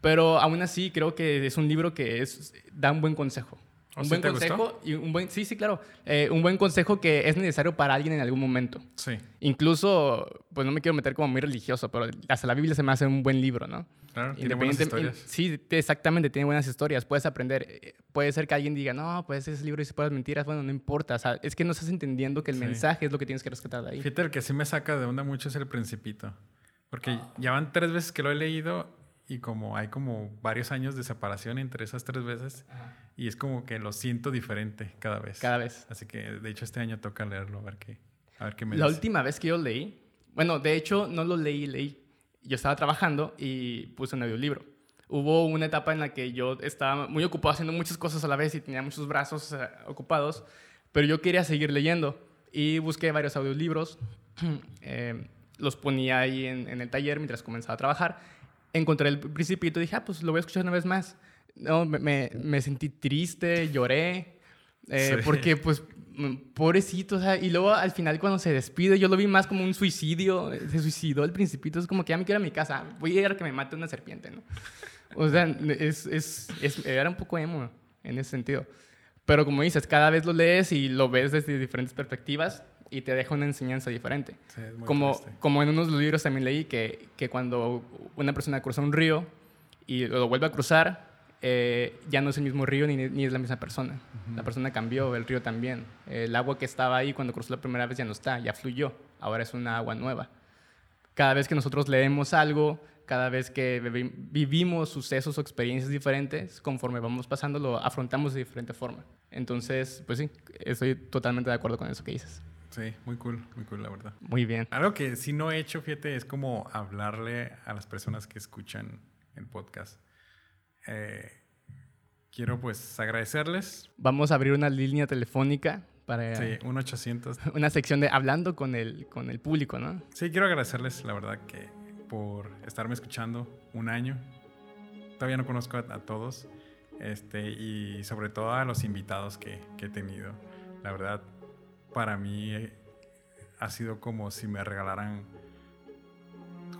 Pero aún así creo que es un libro que es, da un buen consejo. ¿Oh, Un sí buen consejo gustó? y un buen sí sí claro Eh, un buen consejo que es necesario para alguien en algún momento Sí, incluso pues no me quiero meter como muy religioso pero hasta la Biblia se me hace un buen libro no claro. Tiene buenas historias. sí exactamente tiene buenas historias puedes aprender Eh, puede ser que alguien diga no pues ese libro dice puras mentiras bueno no importa o sea, es que no estás entendiendo que el Sí. mensaje es lo que tienes que rescatar de ahí Fíjate, el que sí me saca de onda mucho es el Principito. Porque ya van tres veces que lo he leído y como hay como varios años de separación entre esas tres veces y es como que lo siento diferente cada vez. cada vez Así que de hecho este año toca leerlo a ver qué, a ver qué me La dice. última vez que yo leí, bueno, de hecho no lo leí, leí. Yo estaba trabajando y puse un audiolibro. Hubo una etapa en la que yo estaba muy ocupado haciendo muchas cosas a la vez y tenía muchos brazos ocupados, pero yo quería seguir leyendo y busqué varios audiolibros, eh, los ponía ahí en, en el taller mientras comenzaba a trabajar. Encontré el principito y dije, ah, pues lo voy a escuchar una vez más. No, me, me, me sentí triste, lloré, eh, Sí. porque pues mm, pobrecito, o sea, y luego al final cuando se despide, yo lo vi más como un suicidio, se suicidó el principito, es como que ya me quiero a mi casa, voy a ir a que me mate una serpiente, ¿no? O sea, es, es, es- era un poco emo en ese sentido. Pero como dices, cada vez lo lees y lo ves desde diferentes perspectivas y te deja una enseñanza diferente. Sí, es muy Como, triste. como en unos libros también leí que, que cuando una persona cruza un río y lo vuelve a cruzar, eh, ya no es el mismo río ni, ni es la misma persona. La persona cambió, el río también. El agua que estaba ahí cuando cruzó la primera vez ya no está, ya fluyó. Ahora es una agua nueva. Cada vez que nosotros leemos algo, cada vez que vivi- vivimos sucesos o experiencias diferentes, conforme vamos pasando, lo afrontamos de diferente forma. Entonces, pues sí, estoy totalmente de acuerdo con eso que dices. Sí, muy cool, muy cool, la verdad. Muy bien. Algo que sí no he hecho, fíjate, es como hablarle a las personas que escuchan el podcast. Eh, quiero pues agradecerles. Vamos a abrir una línea telefónica para Sí, un 800. una sección de hablando con el, con el público, ¿no? Sí, quiero agradecerles, la verdad, que por estarme escuchando un año. Todavía no conozco a, a todos. Este, y sobre todo a los invitados que, que he tenido. La verdad, para mí eh, ha sido como si me regalaran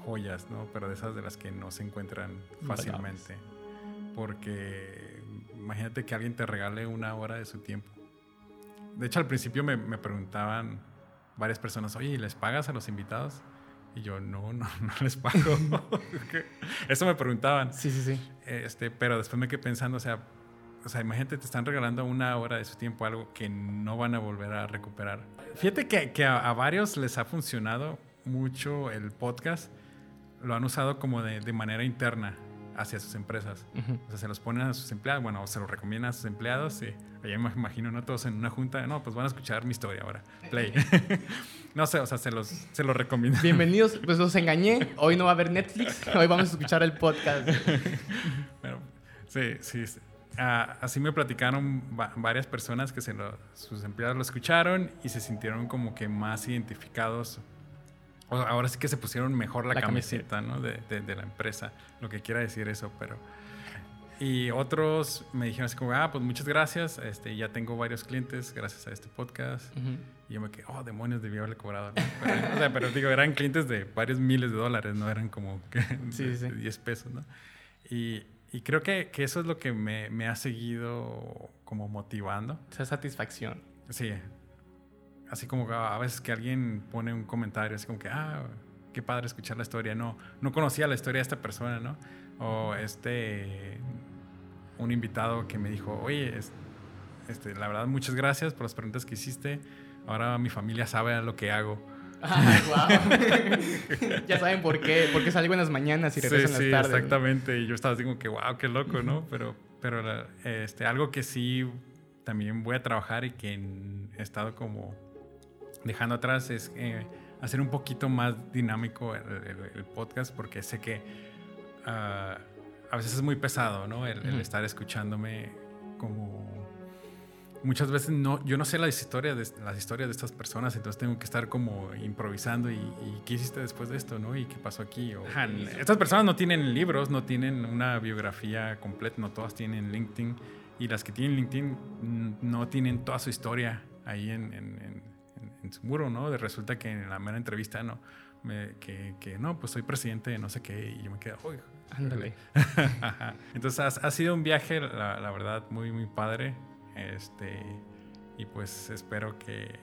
joyas, ¿no? Pero de esas de las que no se encuentran fácilmente. Porque imagínate que alguien te regale una hora de su tiempo. De hecho, al principio me, me preguntaban varias personas, oye, ¿y les pagas a los invitados? Y yo, no, no, no les pago. Eso me preguntaban. Sí, sí, sí. Este, pero después me quedé pensando, o sea, o sea, imagínate, te están regalando una hora de su tiempo, algo que no van a volver a recuperar. Fíjate que, que a, a varios les ha funcionado mucho el podcast, lo han usado como de, de manera interna hacia sus empresas. Ujú. O sea, se los ponen a sus empleados, bueno, o se los recomiendan a sus empleados. Y allá me imagino, ¿no? Todos en una junta, no, pues van a escuchar mi historia ahora. Play. no sé, o sea, se los, se los recomiendan. Bienvenidos, pues los engañé. Hoy no va a haber Netflix, hoy vamos a escuchar el podcast. Pero, sí, sí. Ah, así me platicaron va- varias personas que se lo- sus empleados lo escucharon y se sintieron como que más identificados. O- ahora sí que se pusieron mejor la, La camiseta, ¿no? de, de- de la empresa, lo que quiera decir eso, pero... Y otros me dijeron así como, ah, pues muchas gracias, este, ya tengo varios clientes gracias a este podcast. Ujú. Y yo me quedé, oh, demonios, debí haberle cobrado. ¿no? Pero, o sea, pero digo, eran clientes de varios miles de dólares, no eran como que Sí, sí, sí. de 10 pesos, ¿no? Y, y creo que, que eso es lo que me, me ha seguido como motivando. Esa satisfacción. Sí. Así como a veces que alguien pone un comentario, así como que, ah, qué padre escuchar la historia. No, no conocía la historia de esta persona, ¿no? O este, un invitado que me dijo, oye, es- este, la verdad, muchas gracias por las preguntas que hiciste. Ahora mi familia sabe lo que hago. Ay, guau. ya saben por qué. Porque salgo en las mañanas y regreso en las sí, tardes. exactamente. Y yo estaba así como que, wow, qué loco, ¿no? Pero, pero este, algo que sí también voy a trabajar y que he estado como dejando atrás es eh, hacer un poquito más dinámico el, el- el podcast porque sé que ah, a veces es muy pesado, ¿no? El, estar escuchándome como... Muchas veces no, yo no sé las historias, de, las historias de estas personas, entonces tengo que estar como improvisando y, y ¿qué hiciste después de esto, no? ¿Y qué pasó aquí? O- Ajá, estas personas no tienen libros, no tienen una biografía completa, no todas tienen LinkedIn y las que tienen LinkedIn no tienen toda su historia ahí en, en- en- en- su muro, ¿no? De resulta que en la mera entrevista, no, me- que, que no, pues soy presidente de no sé qué y yo me quedo. Ándale. Entonces ha, ha sido un viaje, la, la verdad, muy, muy padre. Este, y pues espero que,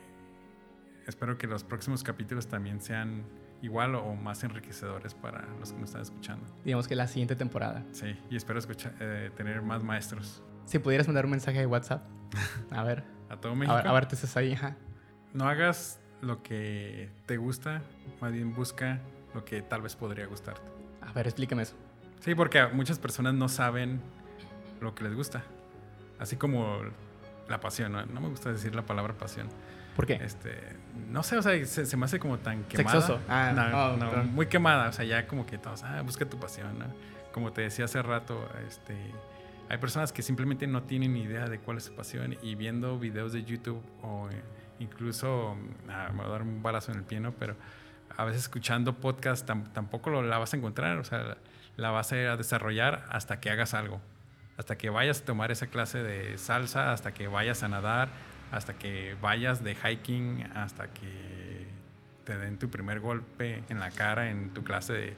espero que los próximos capítulos también sean igual o más enriquecedores para los que nos están escuchando. Digamos que la siguiente temporada. Sí, y espero escuchar, eh, tener más maestros. Si pudieras mandar un mensaje de WhatsApp. A ver. A todo México. a ver, te estás ahí. Ajá. No hagas lo que te gusta, más bien busca lo que tal vez podría gustarte. A ver, explícame eso. Sí, porque muchas personas no saben lo que les gusta. Así como la pasión, ¿no? No me gusta decir la palabra pasión. ¿Por qué? Este, no sé, o sea, se, se me hace como tan quemada. Sexoso. Ah, no, oh, no, perdón. muy quemada. O sea, ya como que todos, ah, busca tu pasión, ¿no? Como te decía hace rato, este, hay personas que simplemente no tienen ni idea de cuál es su pasión y viendo videos de YouTube o eh, incluso, ah, me voy a dar un balazo en el pie, ¿no? Pero a veces escuchando podcast tam- tampoco lo, la vas a encontrar, o sea, la, la vas a desarrollar hasta que hagas algo, hasta que vayas a tomar esa clase de salsa, hasta que vayas a nadar, hasta que vayas de hiking, hasta que te den tu primer golpe en la cara en tu clase de,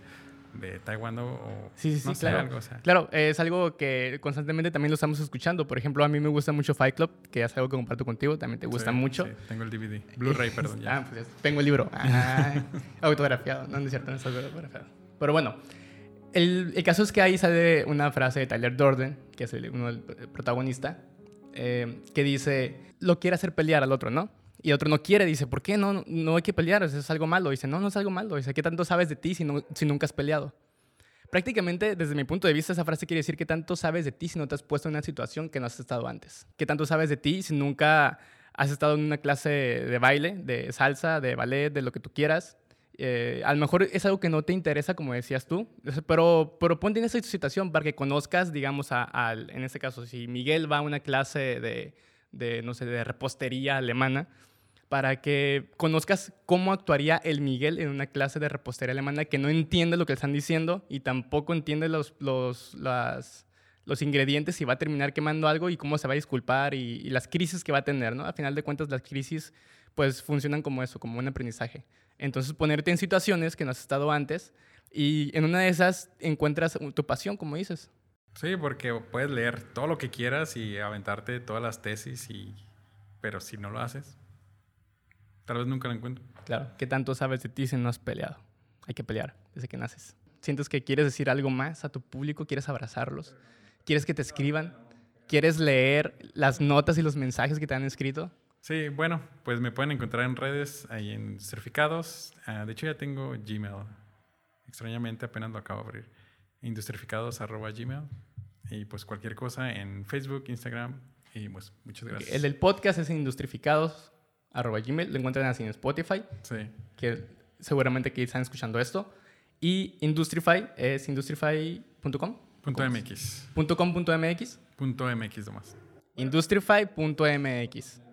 de taekwondo o Sí, sí, sí, no sé, claro. algo, o sea. Claro, es algo que constantemente también lo estamos escuchando. Por ejemplo, a mí me gusta mucho Fight Club, que es algo que comparto contigo, también te gusta Sí, mucho. sí, tengo el DVD. Blu-ray, perdón. Ya. Ah, pues ya, tengo el libro. Ah, autografiado. No, no es cierto, no está autografiado. Pero bueno, el, el caso es que ahí sale una frase de Tyler Durden, que es el, uno del el protagonista, eh, que dice, lo quiere hacer pelear al otro, ¿no? Y el otro no quiere, dice, ¿por qué no, no hay que pelear? Eso es algo malo. Dice, no, no es algo malo. Dice, ¿qué tanto sabes de ti si, no, si nunca has peleado? Prácticamente, desde mi punto de vista, esa frase quiere decir que tanto sabes de ti si no te has puesto en una situación que no has estado antes. Que tanto sabes de ti si nunca has estado en una clase de baile, de salsa, de ballet, de lo que tú quieras. Eh, a lo mejor es algo que no te interesa, como decías tú, pero, pero ponte en esa situación para que conozcas, digamos, a, al- en este caso, si Miguel va a una clase de, de, no sé, de repostería alemana, para que conozcas cómo actuaría el Miguel en una clase de repostería alemana que no entiende lo que le están diciendo y tampoco entiende los, los, las, los ingredientes y va a terminar quemando algo y cómo se va a disculpar y, y las crisis que va a tener, ¿no? A final de cuentas, las crisis pues funcionan como eso, como un aprendizaje. Entonces, ponerte en situaciones que no has estado antes y en una de esas encuentras tu pasión, como dices. Sí, porque puedes leer todo lo que quieras y aventarte todas las tesis, y... pero si no lo haces, tal vez nunca lo encuentro. Claro, ¿qué tanto sabes de ti si no has peleado? Hay que pelear desde que naces. ¿Sientes que quieres decir algo más a tu público? ¿Quieres abrazarlos? ¿Quieres que te escriban? ¿Quieres leer las notas y los mensajes que te han escrito? Sí, bueno, pues me pueden encontrar en redes, ahí en Industrificados. Ah, de hecho, ya tengo Gmail. Extrañamente, apenas lo acabo de abrir. Industrificados.gmail. Y pues cualquier cosa en Facebook, Instagram. Y pues muchas gracias. El del podcast es industrificados, arroba gmail. Lo encuentran así en Spotify, Sí, que seguramente que están escuchando esto. Y Industrify es industrify.com. punto MX. Punto .com punto .mx. Punto MX nomás. Industrify.mx.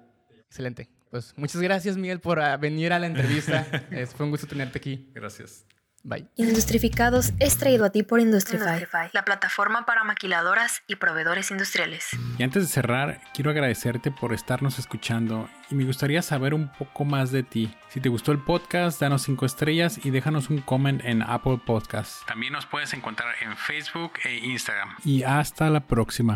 Excelente. Pues muchas gracias, Miguel, por ah, venir a la entrevista. Es- fue un gusto tenerte aquí. Gracias. Bye. Industrificados es traído a ti por Industrify, la plataforma para maquiladoras y proveedores industriales. Y antes de cerrar, quiero agradecerte por estarnos escuchando y me gustaría saber un poco más de ti. Si te gustó el podcast, danos 5 estrellas y déjanos un comment en Apple Podcasts. También nos puedes encontrar en Facebook e Instagram. Y hasta la próxima.